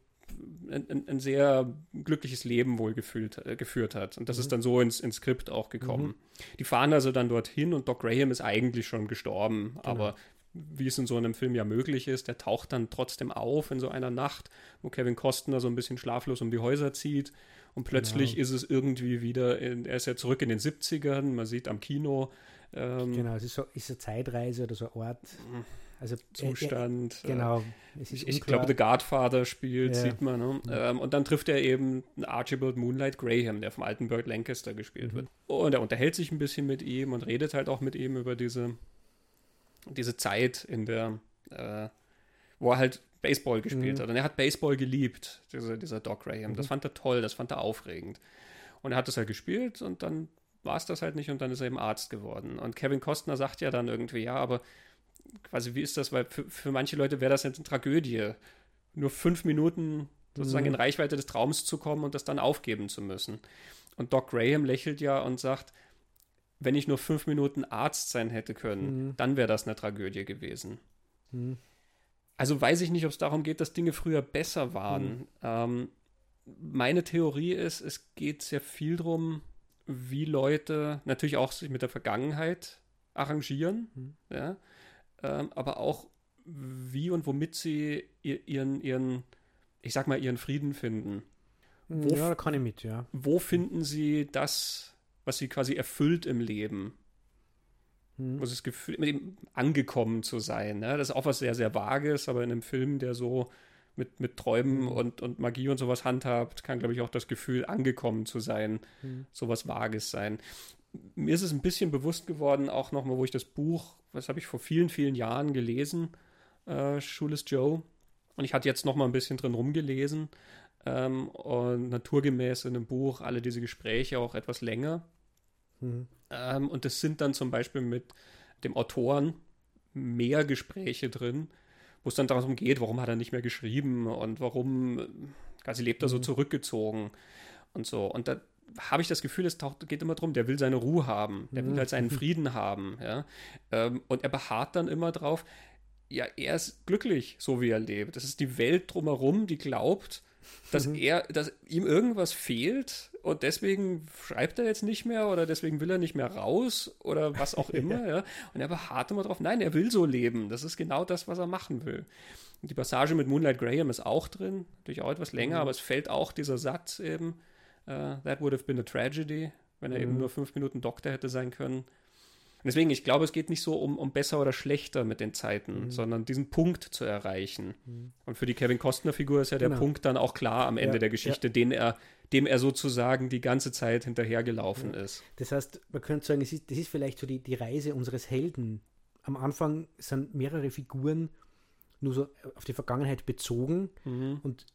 ein, ein, sehr glückliches Leben wohl gefühlt, äh, geführt hat. Und das mhm. ist dann so ins, ins Skript auch gekommen. Mhm. Die fahren also dann dorthin und Doc Graham ist eigentlich schon gestorben, genau. aber wie es in so einem Film ja möglich ist, der taucht dann trotzdem auf in so einer Nacht, wo Kevin Costner so ein bisschen schlaflos um die Häuser zieht und plötzlich genau. ist es irgendwie wieder, in, er ist ja zurück in den 70ern, man sieht am Kino. Ähm, genau, es ist so ist eine Zeitreise oder so ein Ort. Mhm. Also, Zustand. Äh, genau. ich, ich glaube, The Godfather spielt, ja. sieht man. Ne? Ja. Ähm, und dann trifft er eben Archibald Moonlight Graham, der vom alten Burt Lancaster gespielt mhm. wird. Und er unterhält sich ein bisschen mit ihm und redet halt auch mit ihm über diese, diese Zeit, in der, äh, wo er halt Baseball gespielt mhm. hat. Und er hat Baseball geliebt, dieser, dieser Doc Graham. Mhm. Das fand er toll, das fand er aufregend. Und er hat das halt gespielt und dann war es das halt nicht und dann ist er eben Arzt geworden. Und Kevin Costner sagt ja dann irgendwie, ja, aber quasi, wie ist das? Weil für, für manche Leute wäre das jetzt eine Tragödie, nur fünf Minuten sozusagen mhm. in Reichweite des Traums zu kommen und das dann aufgeben zu müssen. Und Doc Graham lächelt ja und sagt, wenn ich nur fünf Minuten Arzt sein hätte können, mhm. dann wäre das eine Tragödie gewesen. Mhm. Also weiß ich nicht, ob es darum geht, dass Dinge früher besser waren. Mhm. Ähm, meine Theorie ist, es geht sehr viel darum, wie Leute natürlich auch sich mit der Vergangenheit arrangieren. Mhm. Ja? Ähm, aber auch wie und womit sie ihren, ihren, ich sag mal, ihren Frieden finden. Wo, ja, kann ich mit, ja. Wo finden sie das, was sie quasi erfüllt im Leben? Hm. Was das Gefühl, mit dem angekommen zu sein. Ne? Das ist auch was sehr, sehr Vages, aber in einem Film, der so mit, mit Träumen hm. und, und Magie und sowas handhabt, kann, glaube ich, auch das Gefühl, angekommen zu sein, hm. sowas Vages sein. Mir ist es ein bisschen bewusst geworden, auch nochmal, wo ich das Buch das habe ich vor vielen, vielen Jahren gelesen, äh, Schules Joe. Und ich hatte jetzt noch mal ein bisschen drin rumgelesen. Ähm, und naturgemäß in dem Buch alle diese Gespräche auch etwas länger. Mhm. Ähm, und es sind dann zum Beispiel mit dem Autoren mehr Gespräche drin, wo es dann darum geht, warum hat er nicht mehr geschrieben und warum quasi lebt er so mhm. zurückgezogen und so. Und da, habe ich das Gefühl, es taucht, geht immer darum, der will seine Ruhe haben, der will mhm. halt seinen Frieden haben, ja. Ähm, und er beharrt dann immer drauf, ja, er ist glücklich, so wie er lebt. Das ist die Welt drumherum, die glaubt, dass mhm. er, dass ihm irgendwas fehlt und deswegen schreibt er jetzt nicht mehr oder deswegen will er nicht mehr raus oder was auch immer, ja. Und er beharrt immer drauf, nein, er will so leben. Das ist genau das, was er machen will. Und die Passage mit Moonlight Graham ist auch drin, natürlich auch etwas länger, mhm. aber es fällt auch dieser Satz eben, Uh, that would have been a tragedy, wenn er mhm. eben nur fünf Minuten Doktor hätte sein können. Deswegen, ich glaube, es geht nicht so um, um besser oder schlechter mit den Zeiten, mhm. sondern diesen Punkt zu erreichen. Mhm. Und für die Kevin Costner-Figur ist ja der genau. Punkt dann auch klar am Ende ja, der Geschichte, ja. den er, dem er sozusagen die ganze Zeit hinterhergelaufen ja. ist. Das heißt, man könnte sagen, es ist, das ist vielleicht so die, die Reise unseres Helden. Am Anfang sind mehrere Figuren nur so auf die Vergangenheit bezogen mhm. und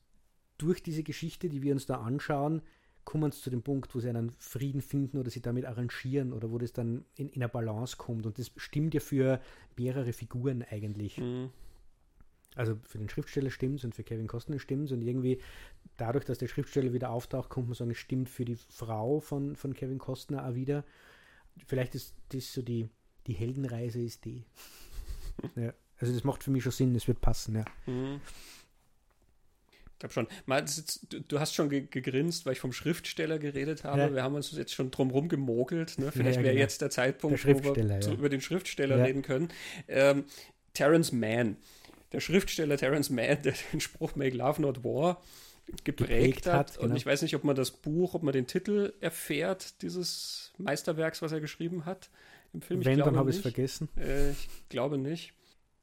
durch diese Geschichte, die wir uns da anschauen, kommen sie zu dem Punkt, wo sie einen Frieden finden oder sie damit arrangieren oder wo das dann in, in eine Balance kommt. Und das stimmt ja für mehrere Figuren eigentlich. Mhm. Also für den Schriftsteller stimmt es und für Kevin Costner stimmt es. Und irgendwie dadurch, dass der Schriftsteller wieder auftaucht, kommt man sagen, es stimmt für die Frau von, von Kevin Costner auch wieder. Vielleicht ist das so die, die Heldenreise ist die. ja. Also das macht für mich schon Sinn, es wird passen, ja. Mhm glaube schon. Mal, du hast schon gegrinst, weil ich vom Schriftsteller geredet habe. Ja. Wir haben uns jetzt schon drumherum gemogelt. Ne? Vielleicht ja, wäre genau. jetzt der Zeitpunkt, der wo wir ja. über den Schriftsteller reden können. Ähm, Terence Mann. der Schriftsteller Terence Mann, der den Spruch Make Love Not War geprägt, geprägt hat. hat genau. Und ich weiß nicht, ob man das Buch, ob man den Titel erfährt, dieses Meisterwerks, was er geschrieben hat im Film. Wenn, dann habe ich es vergessen. Äh, ich glaube nicht.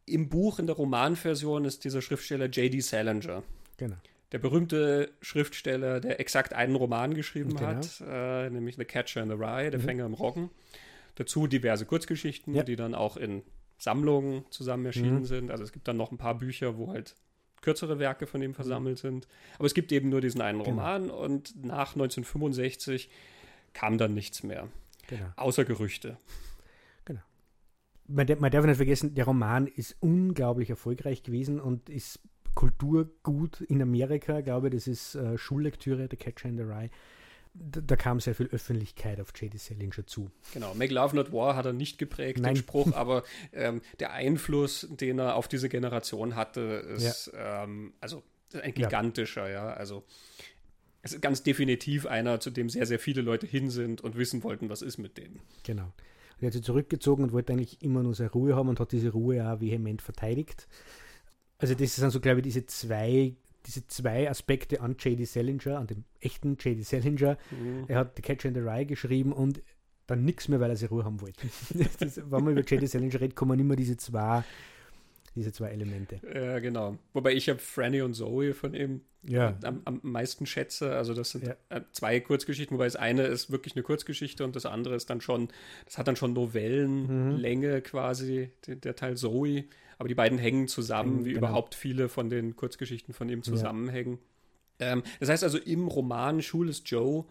Im Buch, in der Romanversion, ist dieser Schriftsteller J.D. Salinger. Genau. Der berühmte Schriftsteller, der exakt einen Roman geschrieben genau. hat, äh, nämlich The Catcher in the Rye, Der mhm. Fänger im Roggen. Dazu diverse Kurzgeschichten, ja. die dann auch in Sammlungen zusammen erschienen mhm. sind. Also es gibt dann noch ein paar Bücher, wo halt kürzere Werke von ihm versammelt sind. Aber es gibt eben nur diesen einen genau. Roman und nach 1965 kam dann nichts mehr. Genau. Außer Gerüchte. Genau. Man, man darf nicht vergessen, der Roman ist unglaublich erfolgreich gewesen und ist Kulturgut in Amerika, glaube ich, das ist äh, Schullektüre, The Catcher in the Rye da, da, kam sehr viel Öffentlichkeit auf J.D. Salinger zu. Genau, Make Love Not War hat er nicht geprägt, Nein. den Spruch, aber ähm, der Einfluss, den er auf diese Generation hatte, ist ja. ähm, also ein gigantischer, ja. ja. Also es ist ganz definitiv einer, zu dem sehr, sehr viele Leute hin sind und wissen wollten, was ist mit dem. Genau. Und er hat sich zurückgezogen und wollte eigentlich immer nur seine Ruhe haben und hat diese Ruhe auch vehement verteidigt. Also das sind so, glaube ich, diese zwei diese zwei Aspekte an J.D. Salinger, an dem echten J.D. Salinger. Mhm. Er hat The Catcher in the Rye geschrieben und dann nichts mehr, weil er sich Ruhe haben wollte. das, wenn man über J.D. Salinger redet, kommen immer diese zwei, diese zwei Elemente. Ja, genau. Wobei ich habe Franny und Zoe von ihm ja. am, am meisten schätze. Also das sind ja. Äh, zwei Kurzgeschichten, wobei das eine ist wirklich eine Kurzgeschichte und das andere ist dann schon, das hat dann schon Novellenlänge mhm. quasi, der, der Teil Zoe aber die beiden hängen zusammen, wie genau. überhaupt viele von den Kurzgeschichten von ihm zusammenhängen. Ja. Ähm, das heißt also, im Roman Schul ist Joe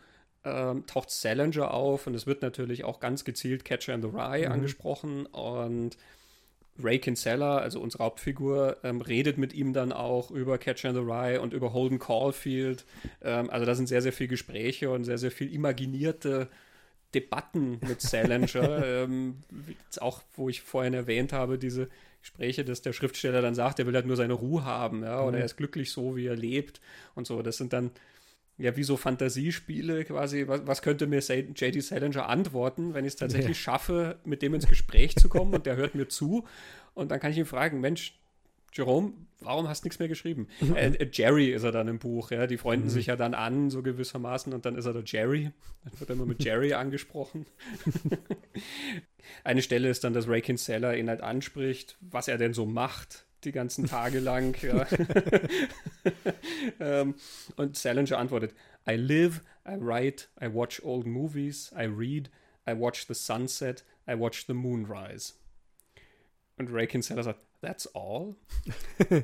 ähm, taucht Salinger auf und es wird natürlich auch ganz gezielt Catcher in the Rye mhm. angesprochen und Ray Kinsella, also unsere Hauptfigur, ähm, redet mit ihm dann auch über Catcher in the Rye und über Holden Caulfield. Ähm, also da sind sehr, sehr viele Gespräche und sehr, sehr viel imaginierte Debatten mit Salinger. ähm, auch, wo ich vorhin erwähnt habe, diese Gespräche, dass der Schriftsteller dann sagt, er will halt nur seine Ruhe haben, ja, oder mhm. er ist glücklich so, wie er lebt und so. Das sind dann ja wie so Fantasiespiele quasi. Was, was könnte mir J.D. Salinger antworten, wenn ich es tatsächlich ja. schaffe, mit dem ins Gespräch zu kommen und der hört mir zu und dann kann ich ihn fragen, Mensch, Jerome, warum hast du nichts mehr geschrieben? Äh, äh, Jerry ist er dann im Buch, ja. Die freunden mhm. sich ja dann an, so gewissermaßen, und dann ist er der Jerry. Dann wird er immer mit Jerry angesprochen. Eine Stelle ist dann, dass Ray Kinsella ihn halt anspricht, was er denn so macht, die ganzen Tage lang. Ja. ähm, und Salinger antwortet: I live, I write, I watch old movies, I read, I watch the sunset, I watch the moon rise. Und Ray Kinsella sagt, That's all?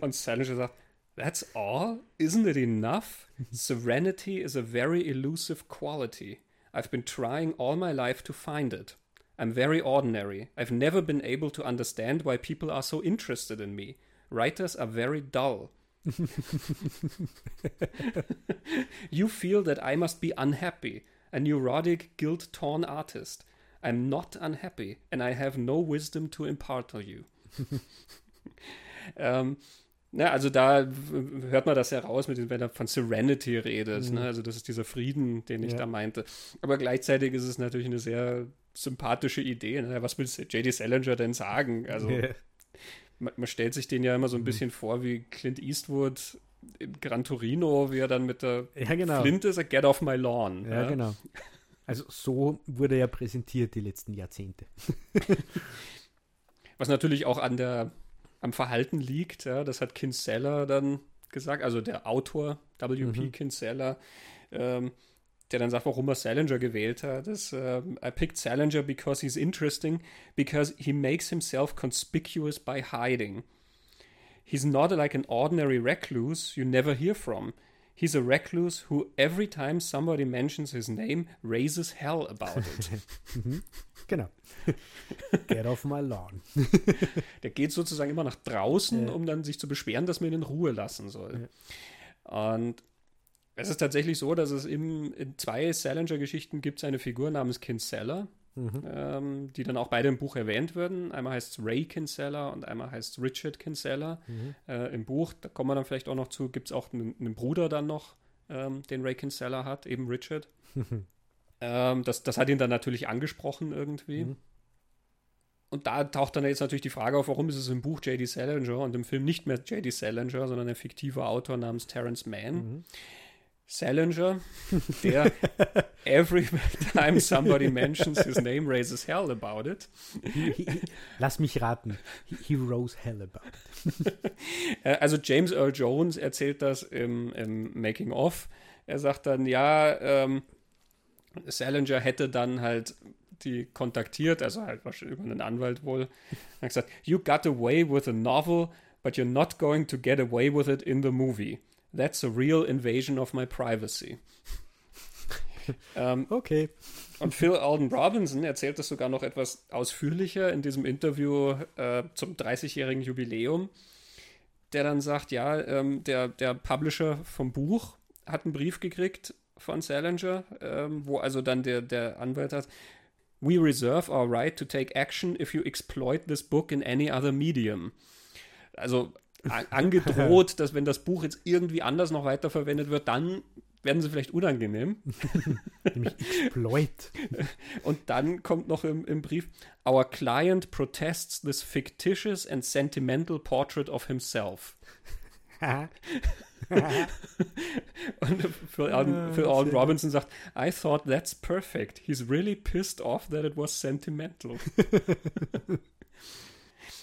Und Salinger sagt, That's all? Isn't it enough? Serenity is a very elusive quality. I've been trying all my life to find it. I'm very ordinary. I've never been able to understand why people are so interested in me. Writers are very dull. you feel that I must be unhappy, a neurotic, guilt torn artist. I'm not unhappy, and I have no wisdom to impart to you. ähm, na, also da hört man das heraus, mit dem, wenn er von Serenity redet. Mhm. Ne? Also das ist dieser Frieden, den ich ja. da meinte. Aber gleichzeitig ist es natürlich eine sehr sympathische Idee. Ne? Was will J.D. Salinger denn sagen? Also yeah. man, man, stellt sich den ja immer so ein mhm. bisschen vor wie Clint Eastwood in Gran Torino, wie er dann mit der ja, genau. Flinte sagt, get off my lawn. Ja, ja, genau. Also so wurde er präsentiert die letzten Jahrzehnte. Was natürlich auch an der, am Verhalten liegt, ja, das hat Kinsella dann gesagt, also der Autor W.P. Mhm. Kinsella, ähm, der dann sagt, warum er Salinger gewählt hat. Das, uh, I picked Salinger because he's interesting, because he makes himself conspicuous by hiding. He's not like an ordinary recluse you never hear from. He's a recluse who every time somebody mentions his name raises hell about it. Mhm. genau. Get off my lawn. Der geht sozusagen immer nach draußen, ja. um dann sich zu beschweren, dass man ihn in Ruhe lassen soll. Ja. Und es ist tatsächlich so, dass es im, in zwei Salinger-Geschichten gibt es eine Figur namens Kinsella, mhm. ähm, die dann auch beide im Buch erwähnt werden. Einmal heißt es Ray Kinsella und einmal heißt es Richard Kinsella. Mhm. Äh, Im Buch, da kommen wir dann vielleicht auch noch zu, gibt es auch einen, einen, Bruder dann noch, ähm, den Ray Kinsella hat, eben Richard. ähm, das, das hat ihn dann natürlich angesprochen irgendwie. Mhm. und da taucht dann jetzt natürlich die Frage auf, warum ist es im Buch J.D. Salinger und im Film nicht mehr J.D. Salinger, sondern ein fiktiver Autor namens Terence Mann. Salinger, der every time somebody mentions his name raises hell about it. He, he, lass mich raten. He, he rose hell about it. Äh, also James Earl Jones erzählt das im, im Making of. Er sagt dann, ja, ähm, Salinger hätte dann halt die kontaktiert, also halt wahrscheinlich über einen Anwalt wohl. Er hat gesagt, you got away with a novel, but you're not going to get away with it in the movie. That's a real invasion of my privacy. ähm, okay. Und Phil Alden Robinson erzählt das sogar noch etwas ausführlicher in diesem Interview äh, zum 30-jährigen Jubiläum, der dann sagt, ja, ähm, der, der Publisher vom Buch hat einen Brief gekriegt von Salinger, ähm, wo also dann der, der Anwalt hat, We reserve our right to take action if you exploit this book in any other medium. Also angedroht, dass wenn das Buch jetzt irgendwie anders noch weiterverwendet wird, dann werden sie vielleicht unangenehm. Nämlich Exploit. Und dann kommt noch im, im Brief, Our client protests this fictitious and sentimental portrait of himself. Und Phil Alden, Phil Alden Robinson sagt, I thought that's perfect. He's really pissed off that it was sentimental.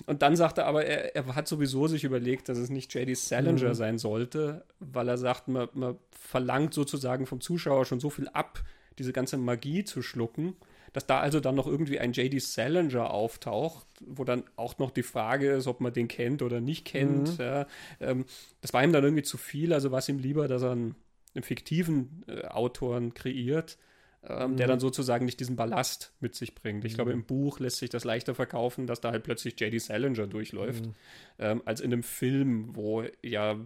Und dann sagt er aber, er, er, hat sowieso sich überlegt, dass es nicht J.D. Salinger mhm. sein sollte, weil er sagt, man, man, verlangt sozusagen vom Zuschauer schon so viel ab, diese ganze Magie zu schlucken, dass da also dann noch irgendwie ein J.D. Salinger auftaucht, wo dann auch noch die Frage ist, ob man den kennt oder nicht kennt. Mhm. Ja, ähm, das war ihm dann irgendwie zu viel, also war es ihm lieber, dass er einen, einen fiktiven äh, Autoren kreiert ähm, mhm. der dann sozusagen nicht diesen Ballast mit sich bringt. Ich mhm. glaube, im Buch lässt sich das leichter verkaufen, dass da halt plötzlich J.D. Salinger durchläuft, mhm. ähm, als in einem Film, wo ja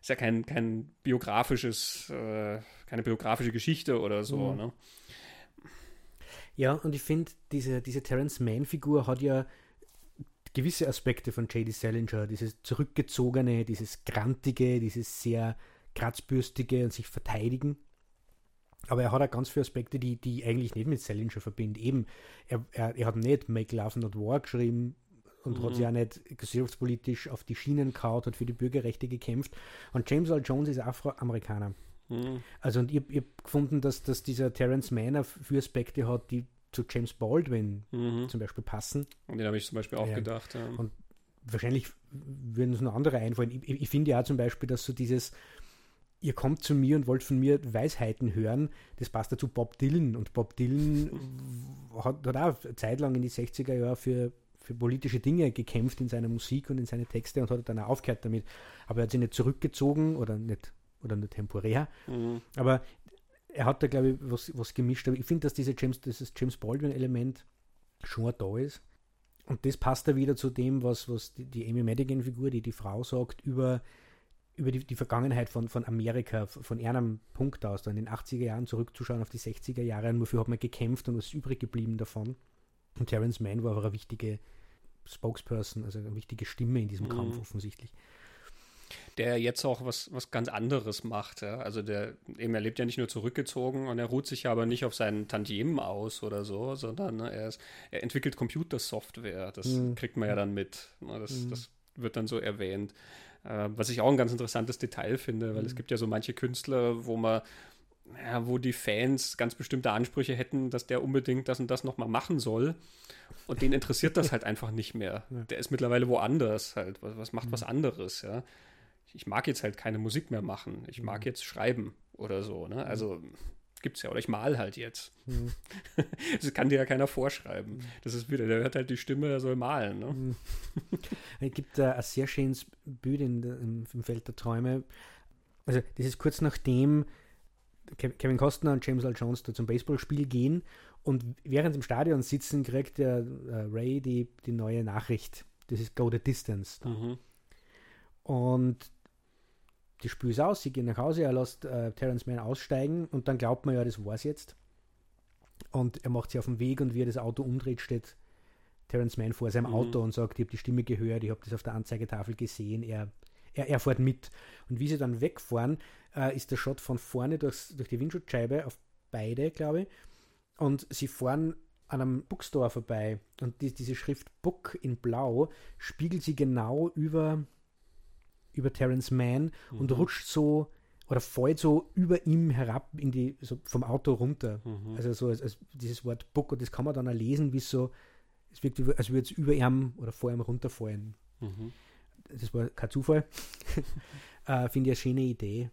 ist ja kein, kein biografisches, äh, keine biografische Geschichte oder so. Mhm. Ne? Ja, und ich finde, diese, diese Terence Mann-Figur hat ja gewisse Aspekte von J.D. Salinger, dieses zurückgezogene, dieses grantige, dieses sehr kratzbürstige und sich verteidigen. Aber er hat auch ganz viele Aspekte, die, die eigentlich nicht mit Salinger verbinden. Eben, er, er, er hat nicht Make Love Not War geschrieben und mhm. hat sich auch nicht gesellschaftspolitisch auf die Schienen kaut, hat für die Bürgerrechte gekämpft. Und James Earl Jones ist Afroamerikaner. Mhm. Also, und ich, ich habe gefunden, dass, dass dieser Terence Mann für Aspekte hat, die zu James Baldwin mhm. zum Beispiel passen. Und den habe ich zum Beispiel auch ja. gedacht. Ja. Und wahrscheinlich würden uns noch andere einfallen. Ich, ich, ich finde ja zum Beispiel, dass so dieses ihr kommt zu mir und wollt von mir Weisheiten hören, das passt dazu Bob Dylan. Und Bob Dylan hat, hat auch zeitlang in die 60er Jahre für, für politische Dinge gekämpft in seiner Musik und in seine Texte und hat dann auch aufgehört damit. Aber er hat sich nicht zurückgezogen oder nicht, oder nur temporär. Mhm. Aber er hat da, glaube ich, was, was gemischt. Aber ich finde, dass diese James, dieses James Baldwin-Element schon da ist. Und das passt da wieder zu dem, was, was die, die Amy Madigan-Figur, die die Frau sagt, über über die, die Vergangenheit von, von Amerika, von einem Punkt aus, da in den 80er Jahren zurückzuschauen auf die 60er Jahre und wofür hat man gekämpft und was ist übrig geblieben davon. Und Terence Mann war aber eine wichtige Spokesperson, also eine wichtige Stimme in diesem mhm. Kampf offensichtlich. Der jetzt auch was, was ganz anderes macht. Ja? Also der, eben, er lebt ja nicht nur zurückgezogen und er ruht sich aber nicht auf seinen Tantiemen aus oder so, sondern ne, er, ist, er entwickelt Computersoftware. Das mhm. kriegt man ja dann mit. Ne? Das, mhm. das wird dann so erwähnt. Äh, was ich auch ein ganz interessantes Detail finde, weil mhm. es gibt ja so manche Künstler, wo man ja, wo die Fans ganz bestimmte Ansprüche hätten, dass der unbedingt das und das nochmal machen soll. Und den interessiert das halt einfach nicht mehr. Ja. Der ist mittlerweile woanders halt. Was, was macht mhm. was anderes, ja. Ich mag jetzt halt keine Musik mehr machen. Ich mag mhm. jetzt schreiben oder so, ne? Also gibt es ja. Oder ich mal halt jetzt. Mhm. Das kann dir ja keiner vorschreiben. Mhm. Das ist wieder, der hört halt die Stimme, der soll malen. Ne? Mhm. Es gibt äh, ein sehr schönes Bild in, in, im Feld der Träume. Also, das ist kurz nachdem Kevin Costner und James Earl Jones da zum Baseballspiel gehen und während sie im Stadion sitzen, kriegt der äh, Ray die, die neue Nachricht. Das ist Go the Distance. Mhm. Und die Spiel ist aus, sie gehen nach Hause, er lässt äh, Terence Mann aussteigen und dann glaubt man ja, das war's jetzt. Und er macht sich auf den Weg und wie er das Auto umdreht, steht Terence Mann vor seinem mhm. Auto und sagt, ich habe die Stimme gehört, ich habe das auf der Anzeigetafel gesehen, er, er, er fährt mit. Und wie sie dann wegfahren, äh, ist der Shot von vorne durchs, durch die Windschutzscheibe auf beide, glaube ich. Und sie fahren an einem Bookstore vorbei und die, diese Schrift Book in Blau spiegelt sie genau über, über Terence Mann mhm. und rutscht so oder fällt so über ihm herab in die, so vom Auto runter. Mhm. Also so als, als, dieses Wort Book und das kann man dann auch lesen, wie so, es wirkt, als würde es über ihm oder vor ihm runterfallen. Mhm. Das war kein Zufall. äh, Finde ich eine schöne Idee.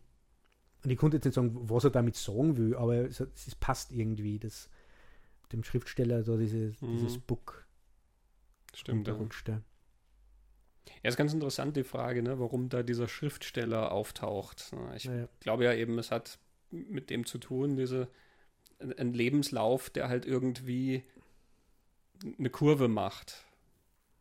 Und ich konnte jetzt nicht sagen, was er damit sagen will, aber es, es passt irgendwie, dass dem Schriftsteller so diese, mhm. dieses Book Stimmt, runterrutscht. Ja. Ja, ist ganz interessant die Frage, ne, warum da dieser Schriftsteller auftaucht. Ich ja, ja. glaube ja eben, es hat mit dem zu tun, diese ein Lebenslauf, der halt irgendwie eine Kurve macht.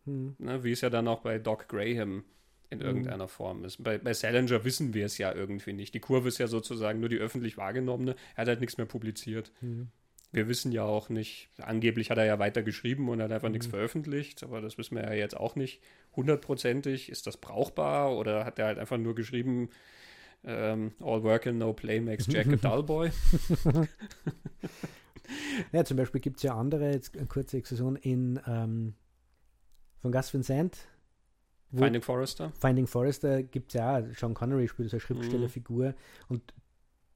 Hm. Ne, wie es ja dann auch bei Doc Graham in hm. irgendeiner Form ist. Bei, bei Salinger wissen wir es ja irgendwie nicht. Die Kurve ist ja sozusagen nur die öffentlich wahrgenommene. Er hat halt nichts mehr publiziert. Hm wir wissen ja auch nicht, angeblich hat er ja weiter geschrieben und hat einfach mhm. nichts veröffentlicht, aber das wissen wir ja jetzt auch nicht hundertprozentig. Ist das brauchbar oder hat er halt einfach nur geschrieben, ähm, All work and no play makes Jack a dull boy? ja, zum Beispiel gibt es ja andere, jetzt eine kurze Exkursion in ähm, von Gus Vincent. Finding Forrester. Finding Forrester gibt es ja Sean Connery spielt so eine Schriftstellerfigur mhm. und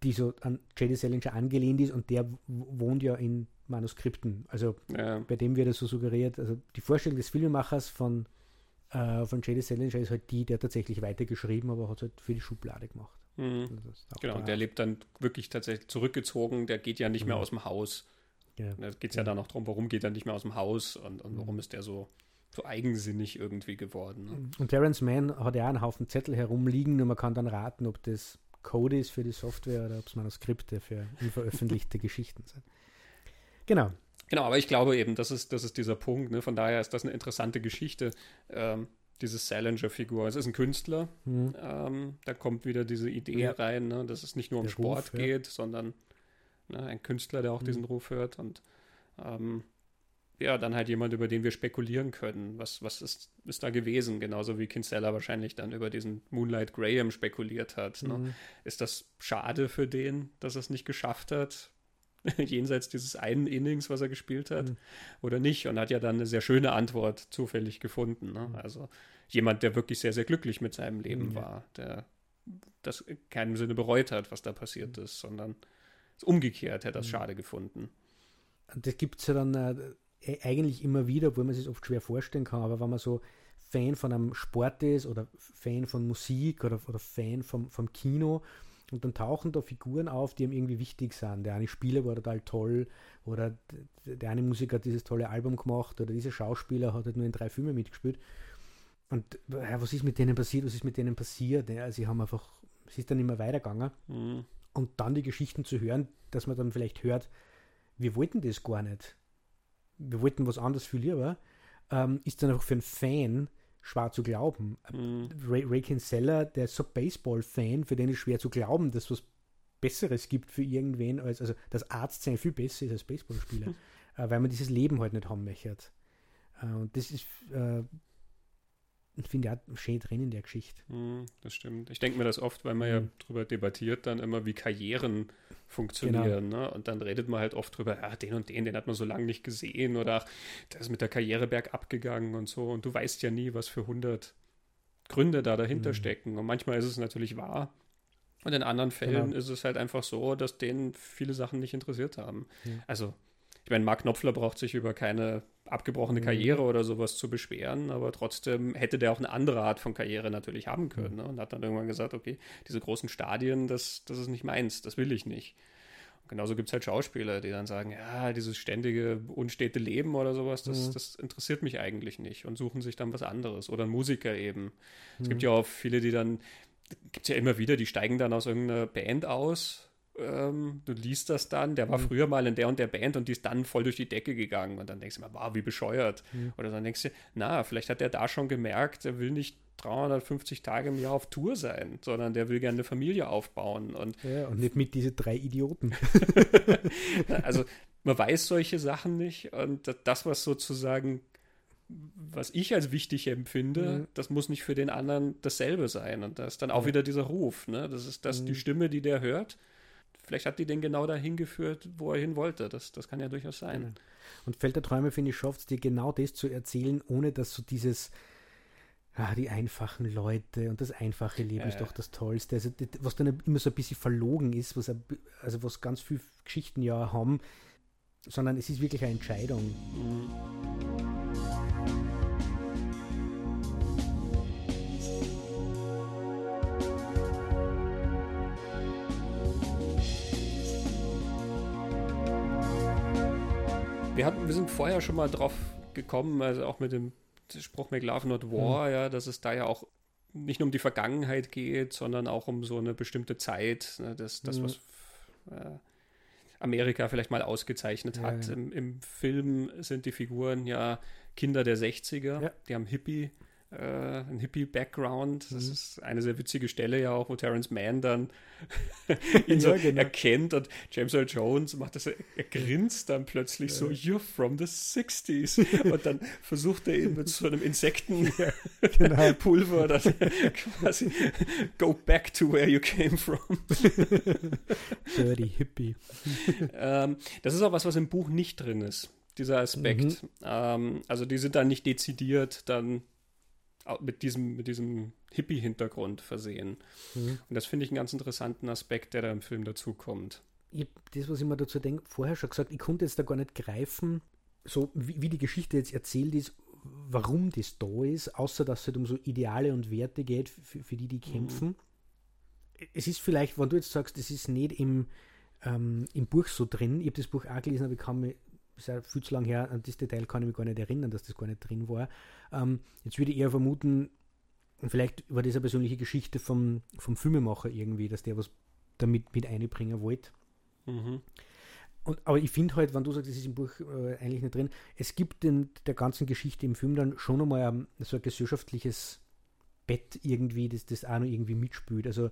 die so an J.D. Salinger angelehnt ist und der wohnt ja in Manuskripten. Also ja. bei dem wird es so suggeriert, also die Vorstellung des Filmemachers von, äh, von J.D. Salinger ist halt die, der tatsächlich weitergeschrieben, aber hat es halt für die Schublade gemacht. Mhm. Also genau, der lebt dann wirklich tatsächlich zurückgezogen, der geht ja nicht mhm. mehr aus dem Haus. Ja. Da geht es ja. ja dann auch darum, warum geht er nicht mehr aus dem Haus und, und warum mhm. ist der so so eigensinnig irgendwie geworden. Ne? Und Terence Mann hat ja einen Haufen Zettel herumliegen und man kann dann raten, ob das Code ist für die Software oder ob es Manuskripte für unveröffentlichte Geschichten sind. Genau. Genau, aber ich glaube eben, das ist, das ist dieser Punkt. Ne? Von daher ist das eine interessante Geschichte, ähm, diese Salinger-Figur. Es ist ein Künstler. Mhm. Ähm, da kommt wieder diese Idee ja. rein, ne? dass es nicht nur um der Sport Ruf, geht, ja. sondern ne, ein Künstler, der auch mhm. diesen Ruf hört. Und ähm, ja, dann halt jemand, über den wir spekulieren können. Was, was ist, ist da gewesen? Genauso wie Kinsella wahrscheinlich dann über diesen Moonlight Graham spekuliert hat. Ne? Mhm. Ist das schade für den, dass er es nicht geschafft hat? jenseits dieses einen Innings, was er gespielt hat, mhm. oder nicht? Und hat ja dann eine sehr schöne Antwort zufällig gefunden. Ne? Mhm. Also jemand, der wirklich sehr, sehr glücklich mit seinem Leben mhm. war, der das in keinem Sinne bereut hat, was da passiert mhm. ist, sondern umgekehrt hätte das mhm. schade gefunden. Und das gibt es ja dann äh, eigentlich immer wieder, obwohl man sich oft schwer vorstellen kann, aber wenn man so Fan von einem Sport ist oder Fan von Musik oder, oder Fan vom, vom Kino und dann tauchen da Figuren auf, die ihm irgendwie wichtig sind. Der eine Spieler war total toll oder der eine Musiker hat dieses tolle Album gemacht oder dieser Schauspieler hat halt nur in drei Filmen mitgespielt. Und ja, was ist mit denen passiert? Was ist mit denen passiert? Ja, sie haben einfach, es ist dann immer weitergegangen. Mhm. Und dann die Geschichten zu hören, dass man dann vielleicht hört, wir wollten das gar nicht wir wollten was anderes viel lieber, ähm, ist dann einfach für einen Fan schwer zu glauben. Mhm. Ray, Ray Kinsella, der ist so Baseball-Fan, für den ist schwer zu glauben, dass es was Besseres gibt für irgendwen, als also das Arzt sein viel besser ist als Baseballspieler, mhm. äh, weil man dieses Leben halt nicht haben möchte. Äh, und das ist äh, ich finde ja schön drin in der Geschichte. Mm, das stimmt. Ich denke mir das oft, weil man mm. ja darüber debattiert, dann immer, wie Karrieren funktionieren. Genau. Ne? Und dann redet man halt oft drüber, ja, den und den, den hat man so lange nicht gesehen oder ach, der ist mit der Karriere bergab gegangen und so. Und du weißt ja nie, was für 100 Gründe da dahinter mm. stecken. Und manchmal ist es natürlich wahr. Und in anderen Fällen genau. ist es halt einfach so, dass denen viele Sachen nicht interessiert haben. Also ich meine, Mark Knopfler braucht sich über keine abgebrochene mhm. Karriere oder sowas zu beschweren, aber trotzdem hätte der auch eine andere Art von Karriere natürlich haben können mhm. ne? und hat dann irgendwann gesagt, okay, diese großen Stadien, das, das ist nicht meins, das will ich nicht. Und genauso gibt es halt Schauspieler, die dann sagen, ja, dieses ständige, unstete Leben oder sowas, das, mhm. das interessiert mich eigentlich nicht und suchen sich dann was anderes. Oder Musiker eben. Es gibt ja auch viele, die dann, gibt es ja immer wieder, die steigen dann aus irgendeiner Band aus ähm, du liest das dann, der war mhm. früher mal in der und der Band und die ist dann voll durch die Decke gegangen. Und dann denkst du mal, wow, wie bescheuert. Mhm. Oder dann denkst du, na, vielleicht hat er da schon gemerkt, er will nicht 350 Tage im Jahr auf Tour sein, sondern der will gerne eine Familie aufbauen. Und, ja, und nicht mit diesen drei Idioten. also man weiß solche Sachen nicht und das, was sozusagen was ich als wichtig empfinde, mhm. das muss nicht für den anderen dasselbe sein. Und das ist dann auch ja. wieder dieser Ruf. Ne? Das ist das, mhm. die Stimme, die der hört vielleicht hat die den genau dahin geführt, wo er hin wollte. Das, das kann ja durchaus sein. Und Feld der Träume, finde ich, schafft es dir genau das zu erzählen, ohne dass so dieses ah, die einfachen Leute und das einfache Leben ja, ist doch das Tollste. Also, was dann immer so ein bisschen verlogen ist, was, also was ganz viele Geschichten ja haben, sondern es ist wirklich eine Entscheidung. Mhm. Wir, hatten, wir sind vorher schon mal drauf gekommen, also auch mit dem Spruch Make Love Not War, mhm. ja, dass es da ja auch nicht nur um die Vergangenheit geht, sondern auch um so eine bestimmte Zeit, ne, das, das mhm. was äh, Amerika vielleicht mal ausgezeichnet hat. Ja. Im, Im, Film sind die Figuren ja Kinder der 60er, ja. die haben Hippie äh, ein Hippie-Background. Das mhm. ist eine sehr witzige Stelle ja auch, wo Terence Mann dann ihn so genau. erkennt und James Earl Jones macht das, er grinst dann plötzlich ja. so, you're from the 60s. und dann versucht er ihn mit so einem Insektenpulver genau. quasi go back to where you came from. Dirty Hippie. ähm, das ist auch was, was im Buch nicht drin ist dieser Aspekt. Mhm. Ähm, also die sind dann nicht dezidiert dann mit diesem, mit diesem Hippie-Hintergrund versehen. Mhm. Und das finde ich einen ganz interessanten Aspekt, der da im Film dazukommt. das, was ich mir dazu denke, vorher schon gesagt, ich konnte jetzt da gar nicht greifen, so wie, wie die Geschichte jetzt erzählt ist, warum das da ist, außer dass es halt um so Ideale und Werte geht, für, für die, die mhm. kämpfen. Mhm. Es ist vielleicht, wenn du jetzt sagst, es ist nicht im, ähm, im Buch so drin, ich habe das Buch auch gelesen, aber ich kann mich ist ja viel zu lang her, an das Detail kann ich mich gar nicht erinnern, dass das gar nicht drin war. Ähm, jetzt würde ich eher vermuten, vielleicht war das eine persönliche Geschichte vom, vom Filmemacher irgendwie, dass der was damit mit einbringen wollte. Mhm. Und, aber ich finde halt, wenn du sagst, das ist im Buch äh, eigentlich nicht drin, es gibt in der ganzen Geschichte im Film dann schon einmal ein, so ein gesellschaftliches Bett irgendwie, das das auch noch irgendwie mitspielt. Also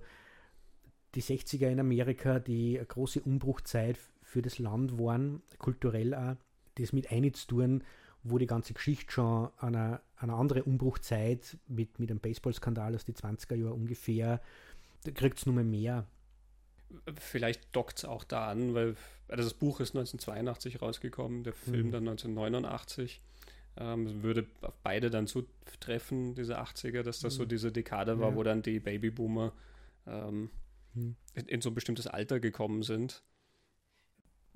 die 60er in Amerika, die große Umbruchzeit für das Land waren, kulturell auch, das mit einzutun, wo die ganze Geschichte schon eine, eine andere Umbruchzeit mit, mit einem Baseballskandal aus den 20er Jahren ungefähr, da kriegt es nur mehr. Vielleicht dockt es auch da an, weil also das Buch ist 1982 rausgekommen, der Film mhm. dann 1989. Ähm, würde auf beide dann zutreffen, diese 80er, dass das mhm. so diese Dekade war, ja. wo dann die Babyboomer ähm, mhm. in, in, so ein bestimmtes Alter gekommen sind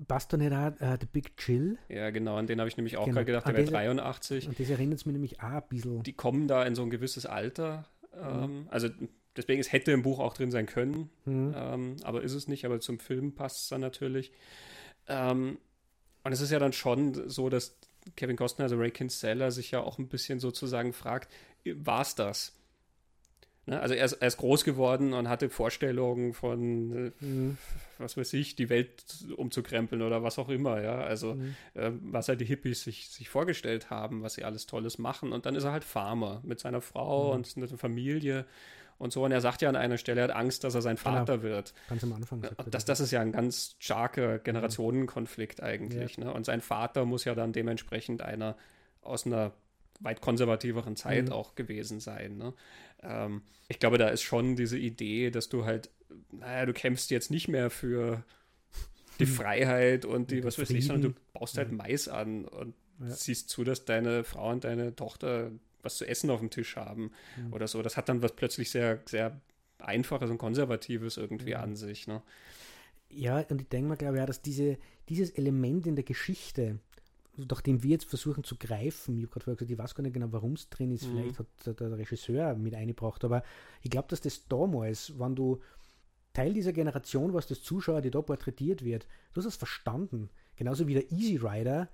auch uh, The Big Chill? Ja, genau, an den habe ich nämlich auch genau. gerade gedacht, der wäre 83. Und das erinnert mich nämlich auch ein bisschen. Die kommen da in so ein gewisses Alter. Ähm, mhm. Also deswegen, es hätte im Buch auch drin sein können, mhm. ähm, aber ist es nicht, aber zum Film passt es dann natürlich. Ähm, und es ist ja dann schon so, dass Kevin Costner, also Ray Kinsella, sich ja auch ein bisschen sozusagen fragt, war es das? Ne? Also er ist, er ist, groß geworden und hatte Vorstellungen von, mhm. was weiß ich, die Welt umzukrempeln oder was auch immer, ja. Also mhm. äh, was halt die Hippies sich, sich vorgestellt haben, was sie alles Tolles machen. Und dann ist er halt Farmer mit seiner Frau mhm. und einer Familie und so. Und er sagt ja an einer Stelle, er hat Angst, dass er sein. Vater genau. wird. Ganz am Anfang. Das, das ist ja ein ganz starker Generationenkonflikt eigentlich. Ja. Ne? Und sein Vater muss ja dann dementsprechend einer aus einer weit konservativeren Zeit mhm. auch gewesen sein. Ne? Ähm, ich glaube, da ist schon diese Idee, dass du halt, naja, du kämpfst jetzt nicht mehr für die hm. Freiheit und die, was weiß ich, sondern du baust halt Mais an und ja. siehst zu, dass deine Frau und deine Tochter was zu essen auf dem Tisch haben mhm. oder so. Das hat dann was plötzlich sehr, sehr Einfaches und Konservatives irgendwie mhm. an sich. Ne? Ja, und ich denke mal, glaube ich, ja, dass diese, dieses Element in der Geschichte, nachdem wir jetzt versuchen zu greifen, ich habe gerade vorher gesagt, ich weiß gar nicht genau, warum es drin ist, mhm. vielleicht hat der Regisseur mit eingebracht, aber ich glaube, dass das damals, wenn du Teil dieser Generation warst, das Zuschauer, die da porträtiert wird, du hast es verstanden. Genauso wie der Easy Rider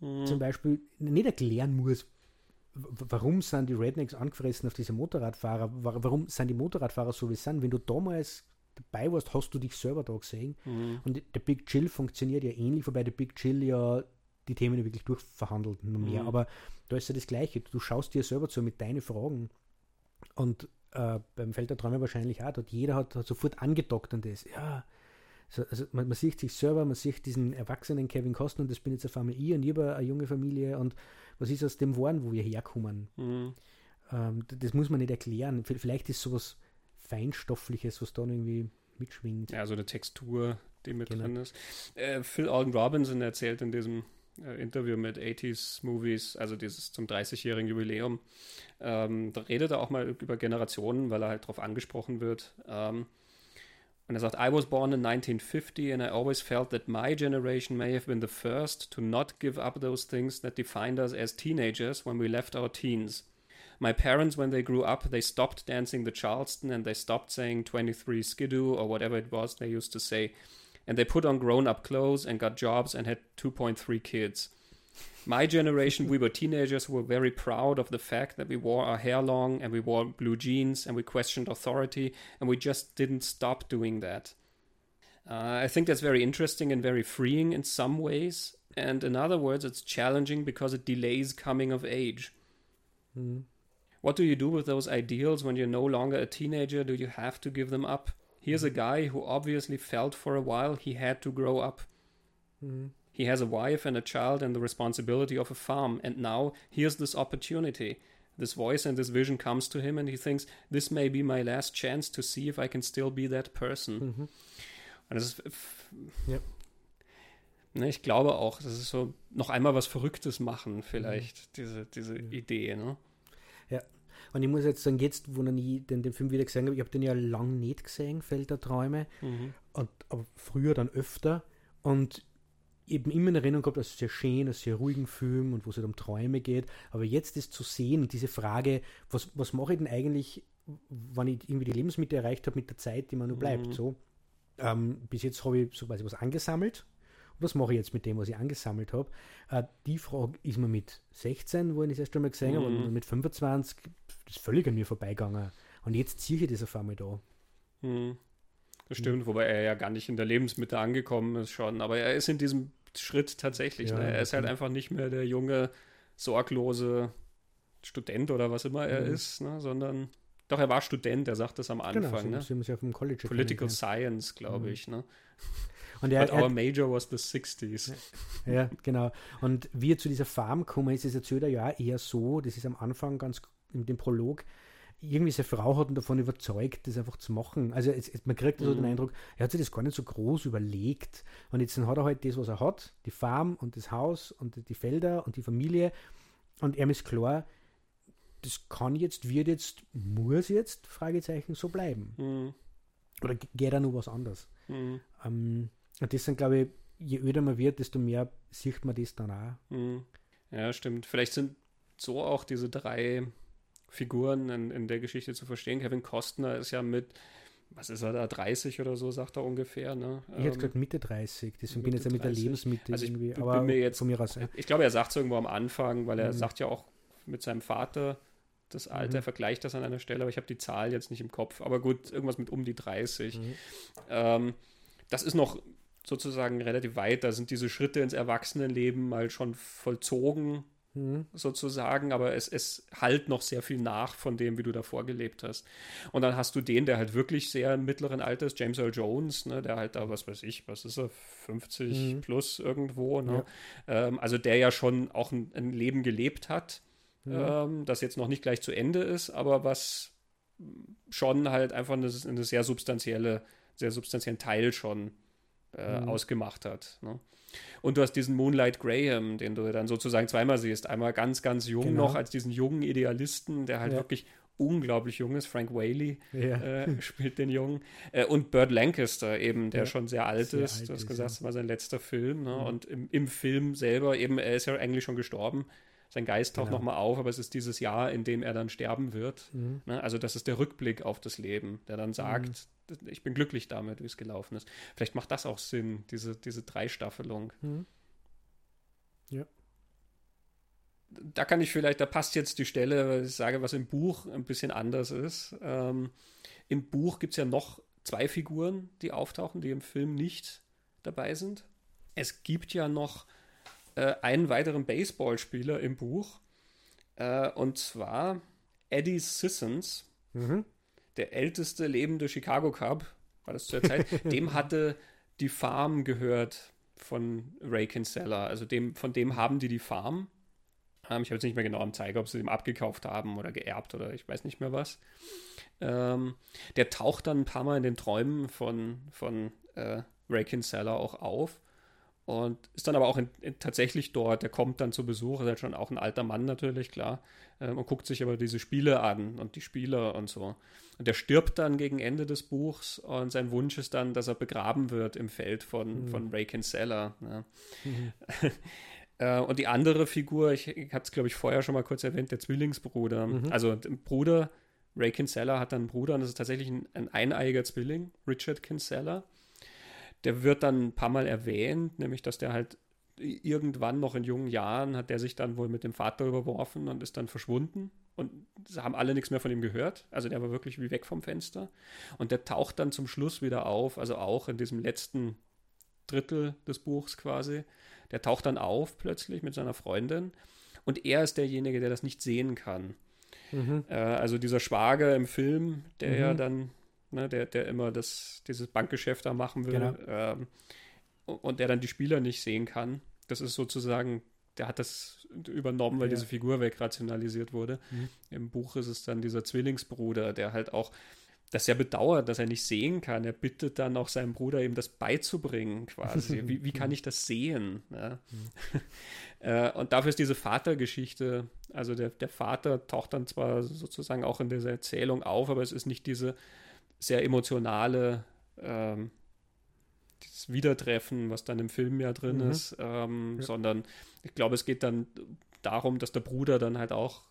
mhm. zum Beispiel nicht erklären muss, warum sind die Rednecks angefressen auf diese Motorradfahrer, warum sind die Motorradfahrer so wie sie sind. Wenn du damals dabei warst, hast du dich selber da gesehen. Mhm. Und der Big Chill funktioniert ja ähnlich, wobei der Big Chill ja die Themen wirklich durchverhandelt, noch mehr. Mhm. Aber da ist ja das Gleiche. Du schaust dir selber zu mit deinen Fragen. Und äh, beim Feld der Träume wahrscheinlich auch. Dort jeder hat, hat sofort angedockt an das. Ja, so, also man, man, sieht sich selber, man sieht diesen erwachsenen Kevin Costner und das bin jetzt eine Familie und ich habe eine junge Familie und was ist aus dem geworden, wo wir herkommen? Mhm. Ähm, das muss man nicht erklären. Vielleicht ist sowas Feinstoffliches, was da irgendwie mitschwingt. Ja, so eine Textur, die mit genau. drin ist. Äh, Phil Alden Robinson erzählt in diesem äh, Interview mit 80s Movies, also dieses zum 30-jährigen Jubiläum, ähm, da redet er auch mal über Generationen, weil er halt darauf angesprochen wird. Ähm, und er sagt, I was born in 1950 and I always felt that my generation may have been the first to not give up those things that defined us as teenagers when we left our teens. My parents, when they grew up, they stopped dancing the Charleston and they stopped saying 23 skidoo or whatever it was they used to say. And they put on grown up clothes and got jobs and had 2.3 kids. My generation, we were teenagers who were very proud of the fact that we wore our hair long and we wore blue jeans and we questioned authority and we just didn't stop doing that. Uh, I think that's very interesting and very freeing in some ways. And in other words, it's challenging because it delays coming of age. Mm. What do you do with those ideals when you're no longer a teenager? Do you have to give them up? Here's a guy who obviously felt for a while he had to grow up. Mm. He has a wife and a child and the responsibility of a farm, and now here's this opportunity. This voice and this vision comes to him, and he thinks, This may be my last chance to see if I can still be that person. Mhm. Und das ist. Ja. Ne, ich glaube auch, das ist so noch einmal was Verrücktes machen, vielleicht, mhm. diese, diese. Idee. Ne? Und ich muss jetzt sagen, jetzt, wo ich den, den Film wieder gesehen habe, ich habe den ja lang nicht gesehen, Feld der Träume, mhm. und, aber früher dann öfter. Und eben immer in Erinnerung gehabt als sehr schön, als sehr ruhigen Film und wo es halt um Träume geht. Aber jetzt ist zu sehen, diese Frage, was, was mache ich denn eigentlich, wenn ich irgendwie die Lebensmittel erreicht habe mit der Zeit, die man nur bleibt. Mhm. So, ähm, bis jetzt habe ich so quasi was angesammelt was mache ich jetzt mit dem, was ich angesammelt habe? Äh, die Frage ist mir mit 16, wo ich das erste Mal gesehen mhm. habe, und mit 25 ist völlig an mir vorbeigegangen. Und jetzt ziehe ich das auf einmal da. Mhm. Das stimmt, mhm. wobei er ja gar nicht in der Lebensmitte angekommen ist schon. Aber er ist in diesem Schritt tatsächlich. Ja, ne? Er ist halt einfach nicht mehr der junge, sorglose Student oder was immer er mhm. ist, ne? sondern doch, er war Student, er sagt das am genau, Anfang. Genau, so, ne? ja vom College Political Science, glaube mhm. ich. Ne? Und er, But our major was the 60s. Ja, genau. Und wie er zu dieser Farm gekommen ist, ist erzählt er ja eher so, das ist am Anfang ganz in dem Prolog, irgendwie seine Frau hat ihn davon überzeugt, das einfach zu machen. Also es, es, man kriegt so mhm. den Eindruck, er hat sich das gar nicht so groß überlegt. Und jetzt hat er halt das, was er hat, die Farm und das Haus und die Felder und die Familie. Und er ist klar, das kann jetzt, wird jetzt, muss jetzt, Fragezeichen, so bleiben. Mhm. Oder geht da nur was anderes? Mhm. Ähm, und das sind, glaube ich, je öder man wird, desto mehr sieht man das dann auch. Mhm. Ja, stimmt. Vielleicht sind so auch diese drei Figuren in, in der Geschichte zu verstehen. Kevin Costner ist ja mit, was ist er da, 30 oder so, sagt er ungefähr. Ne? Ich hätte ähm, gesagt Mitte 30, deswegen Mitte bin ich jetzt ja mit der Lebensmitte also ich irgendwie. Aber mir jetzt, von mir aus. Ich glaube, er sagt es irgendwo am Anfang, weil er mhm. sagt ja auch mit seinem Vater das Alter, mhm. vergleicht das an einer Stelle, aber ich habe die Zahl jetzt nicht im Kopf. Aber gut, irgendwas mit um die 30. Mhm. Ähm, das ist noch sozusagen relativ weit. Da sind diese Schritte ins Erwachsenenleben mal schon vollzogen, mhm. sozusagen, aber es, es halt noch sehr viel nach von dem, wie du davor gelebt hast. Und dann hast du den, der halt wirklich sehr mittleren Alters, James Earl Jones, ne, der halt da, was weiß ich, was ist er, 50 mhm. plus irgendwo, ne? Ja. Ähm, also der ja schon auch ein, ein Leben gelebt hat, mhm. ähm, das jetzt noch nicht gleich zu Ende ist, aber was schon halt einfach eine, eine sehr substanzielle, sehr substanziellen Teil schon äh, mhm. ausgemacht hat. Ne? Und du hast diesen Moonlight Graham, den du dann sozusagen zweimal siehst. Einmal ganz, ganz jung genau. noch als diesen jungen Idealisten, der halt ja. wirklich unglaublich jung ist. Frank Whaley ja. äh, spielt den Jungen. Äh, und Burt Lancaster eben, der ja. schon sehr alt sehr ist. Alt du hast gesagt, es war sein letzter Film. Ne? Und im, im, Film selber eben, er ist ja eigentlich schon gestorben. Sein Geist taucht genau. nochmal auf, aber es ist dieses Jahr, in dem er dann sterben wird. Mhm. Ne? Also das ist der Rückblick auf das Leben, der dann sagt, mhm ich bin glücklich damit, wie es gelaufen ist. Vielleicht macht das auch Sinn, diese, diese Dreistaffelung. Mhm. Ja. Da kann ich vielleicht, da passt jetzt die Stelle, weil ich sage, was im Buch ein bisschen anders ist. Ähm, Im Buch gibt es ja noch zwei Figuren, die auftauchen, die im Film nicht dabei sind. Es gibt ja noch äh, einen weiteren Baseballspieler im Buch, äh, und zwar Eddie Sissons. Mhm der älteste lebende Chicago Cub, war das zu der Zeit, dem hatte die Farm gehört von Ray Kinsella. Also dem, von dem haben die die Farm. Ähm, ich habe jetzt nicht mehr genau am Zeiger, ob sie dem abgekauft haben oder geerbt oder ich weiß nicht mehr was. Ähm, der taucht dann ein paar Mal in den Träumen von, von äh, Ray Kinsella auch auf und ist dann aber auch in, in, tatsächlich dort. Der kommt dann zu Besuch, ist halt schon auch ein alter Mann natürlich, klar, ähm, und guckt sich aber diese Spiele an und die Spieler und so. Und der stirbt dann gegen Ende des Buchs und sein Wunsch ist dann, dass er begraben wird im Feld von, mhm. von Ray Kinsella. Ja. Mhm. Äh, und die andere Figur, ich, ich hatte es glaube ich vorher schon mal kurz erwähnt, der Zwillingsbruder. Mhm. Also der Bruder, Ray Kinsella hat dann einen Bruder und das ist tatsächlich ein, ein eineiiger Zwilling, Richard Kinsella der wird dann ein paar Mal erwähnt, nämlich dass der halt irgendwann noch in jungen Jahren hat der sich dann wohl mit dem Vater überworfen und ist dann verschwunden und haben alle nichts mehr von ihm gehört. Also der war wirklich wie weg vom Fenster und der taucht dann zum Schluss wieder auf, also auch in diesem letzten Drittel des Buchs quasi. Der taucht dann auf plötzlich mit seiner Freundin und er ist derjenige, der das nicht sehen kann. Mhm. Äh, also dieser Schwager im Film, der mhm. ja dann ne, der, der immer das, dieses Bankgeschäft da machen will genau. ähm, und der dann die Spieler nicht sehen kann. Das ist sozusagen, der hat das übernommen, weil ja. diese Figur wegrationalisiert wurde. Mhm. Im Buch ist es dann dieser Zwillingsbruder, der halt auch das ja bedauert, dass er nicht sehen kann. Er bittet dann auch seinem Bruder, ihm das beizubringen, quasi. Wie, wie kann ich das sehen? Ja. Mhm. äh, und dafür ist diese Vatergeschichte, also der, der Vater taucht dann zwar sozusagen auch in dieser Erzählung auf, aber es ist nicht diese sehr emotionale ähm, dieses Wiedertreffen, was dann im Film ja drin mhm. ist, ähm, ja. sondern ich glaube, es geht dann darum, dass der Bruder dann halt auch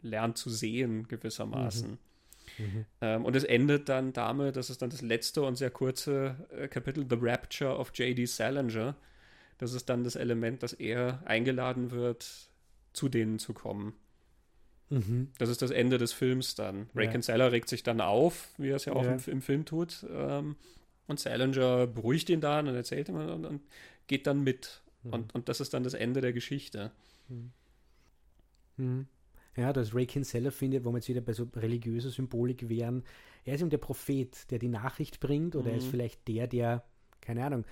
lernt zu sehen, gewissermaßen. Mhm. Mhm. Ähm, und es endet dann damit, das ist dann das letzte und sehr kurze äh, Kapitel, The Rapture of J.D. Salinger. Das ist dann das Element, dass er eingeladen wird, zu denen zu kommen. Mhm. Das ist das Ende des Films dann. Ray ja. Kinsella regt sich dann auf, wie er es ja auch ja. Im, im, Film tut. Ähm, und Salinger beruhigt ihn dann und erzählt ihm und, und geht dann mit. Mhm. Und, und das ist dann das Ende der Geschichte. Mhm. mhm. Ja, das Ray Kinsella findet, wo wir jetzt wieder bei so religiöser Symbolik wären, er ist eben der Prophet, der die Nachricht bringt, oder er ist mhm. vielleicht der, der, keine Ahnung,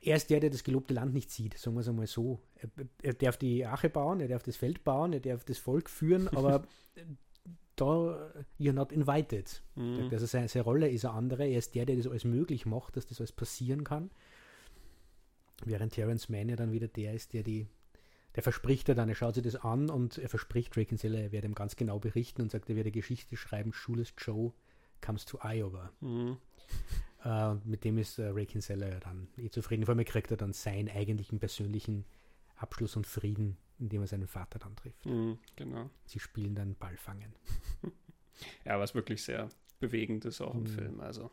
er ist der, der das gelobte Land nicht sieht, sagen wir es einmal so. Er, er, darf die Ache bauen, er darf das Feld bauen, er darf das Volk führen, aber da, you're not invited. Mhm. Also seine, seine, Rolle ist eine andere. Er ist der, der das alles möglich macht, dass das alles passieren kann. Während Terence Mann ja dann wieder der ist, der die, der verspricht er dann, er schaut sich das an und er verspricht Drake Seller, er werde ihm ganz genau berichten und sagt, er werde Geschichte schreiben, Shoeless Joe comes to Iowa. Mhm. Äh, mit dem ist äh, Ray Kinsella ja dann eh zufrieden. Vor allem kriegt er dann seinen eigentlichen persönlichen Abschluss und Frieden, indem er seinen Vater dann trifft. Mhm, genau. Sie spielen dann Ballfangen. ja, was wirklich sehr bewegend ist auch im mhm. Film. Also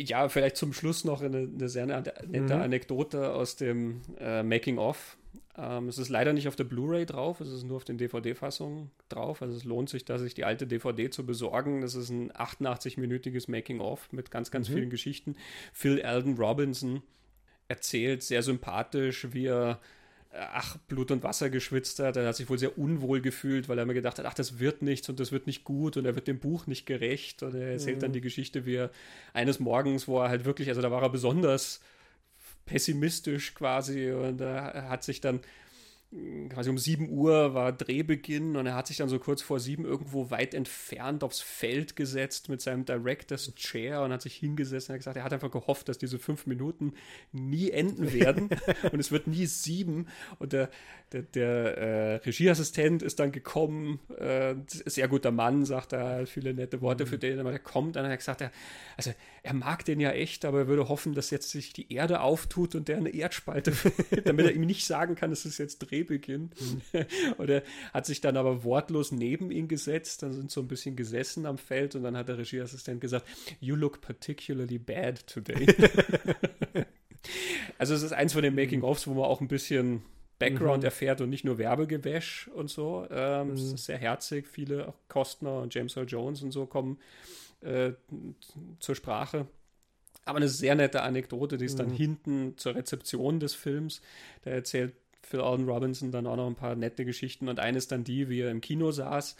ja, vielleicht zum Schluss noch eine, eine sehr nette mhm. Anekdote aus dem äh, Making of. Ähm, es ist leider nicht auf der Blu-ray drauf, es ist nur auf den DVD-Fassungen drauf. Also es lohnt sich, da sich die alte DVD zu besorgen. Das ist ein 88-minütiges Making of mit ganz, ganz mhm. vielen Geschichten. Phil Alden Robinson erzählt sehr sympathisch, wie er ach, Blut und Wasser geschwitzt hat. Er hat sich wohl sehr unwohl gefühlt, weil er mir gedacht hat, ach, das wird nichts und das wird nicht gut und er wird dem Buch nicht gerecht. Und er erzählt mhm. dann die Geschichte, wie er eines Morgens, wo er halt wirklich, also da war er besonders pessimistisch quasi und er hat sich dann quasi um 7 Uhr war Drehbeginn und er hat sich dann so kurz vor 7 irgendwo weit entfernt aufs Feld gesetzt mit seinem Director's Chair und hat sich hingesessen und hat gesagt, er hat einfach gehofft, dass diese fünf Minuten nie enden werden und es wird nie sieben und der, der, der äh, Regieassistent ist dann gekommen, äh, sehr guter Mann, sagt er, viele nette Worte für mhm. den, aber er kommt dann und hat gesagt, er, also er mag den ja echt, aber er würde hoffen, dass jetzt sich die Erde auftut und der eine Erddspalte, damit er ihm nicht sagen kann, es ist jetzt Drehbeginn. Mhm. und er hat sich dann aber wortlos neben ihn gesetzt, dann sind so ein bisschen gesessen am Feld und dann hat der Regieassistent gesagt, You look particularly bad today. also es ist eins von den Making-ofs, wo man auch ein bisschen Background mhm. erfährt und nicht nur Werbegewäsch und so. Ähm, mhm. Es ist sehr herzig. Viele, Kostner und James Earl Jones und so kommen äh, zur Sprache. Aber eine sehr nette Anekdote, die ist dann mhm. hinten zur Rezeption des Films. Da erzählt Phil Alden Robinson dann auch noch ein paar nette Geschichten und eine ist dann die, wie er im Kino saß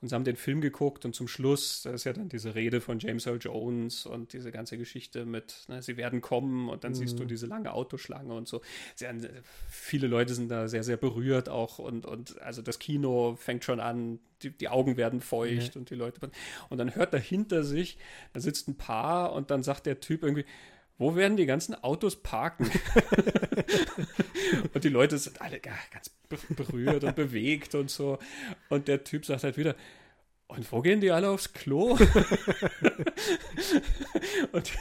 und sie haben den Film geguckt und zum Schluss, da ist ja dann diese Rede von James Earl Jones und diese ganze Geschichte mit, ne, sie werden kommen und dann mhm. siehst du mhm. diese lange Autoschlange und so. Sehr, viele Leute sind da sehr, sehr berührt auch und, und also das Kino fängt schon an, die, die Augen werden feucht ja. und die Leute. Und dann hört er hinter sich, da sitzt ein Paar und dann sagt der Typ irgendwie, wo werden die ganzen Autos parken? und die Leute sind alle ganz berührt und bewegt und so. Und der Typ sagt halt wieder, und wo gehen die alle aufs Klo? und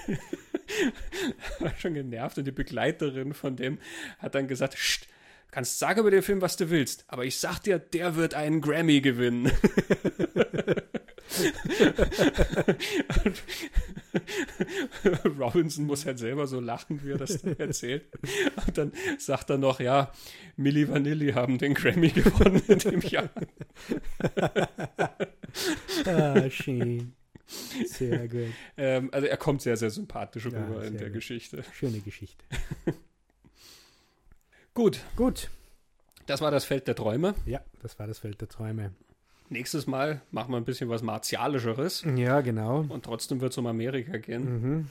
war schon genervt und die Begleiterin von dem hat dann gesagt, Scht, kannst sagen über den Film, was du willst, aber ich sag dir, der wird einen Grammy gewinnen. Robinson muss halt selber so lachen, wie er das erzählt. Und dann sagt er noch, ja, Milli Vanilli haben den Grammy gewonnen in dem Jahr. ah, schön. Sehr gut. Ähm, also er kommt sehr, sehr sympathisch ja, rüber in der gut. Geschichte. Schöne Geschichte. gut. Gut. Das war das Feld der Träume. Ja, das war das Feld der Träume. Nächstes Mal machen wir ein bisschen was Martialischeres. Ja, genau. Und trotzdem wird es um Amerika gehen. Mhm.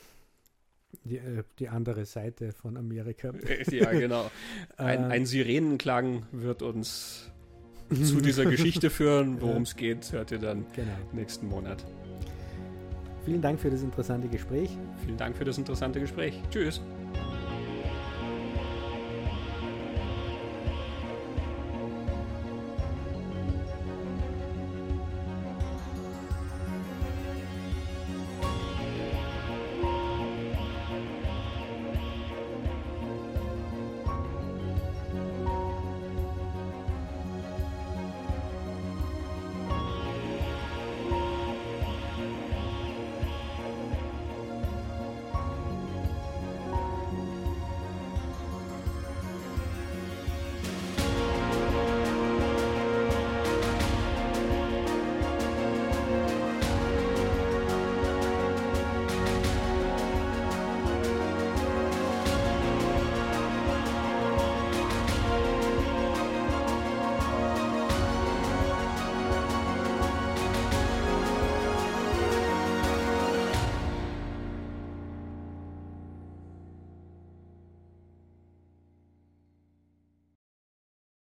Die, äh, die, andere Seite von Amerika. Ja, genau. Ein, äh. ein Sirenenklang wird uns zu dieser Geschichte führen. Worum es geht, hört ihr dann genau. nächsten Monat. Vielen Dank für das interessante Gespräch. Vielen Dank für das interessante Gespräch. Tschüss.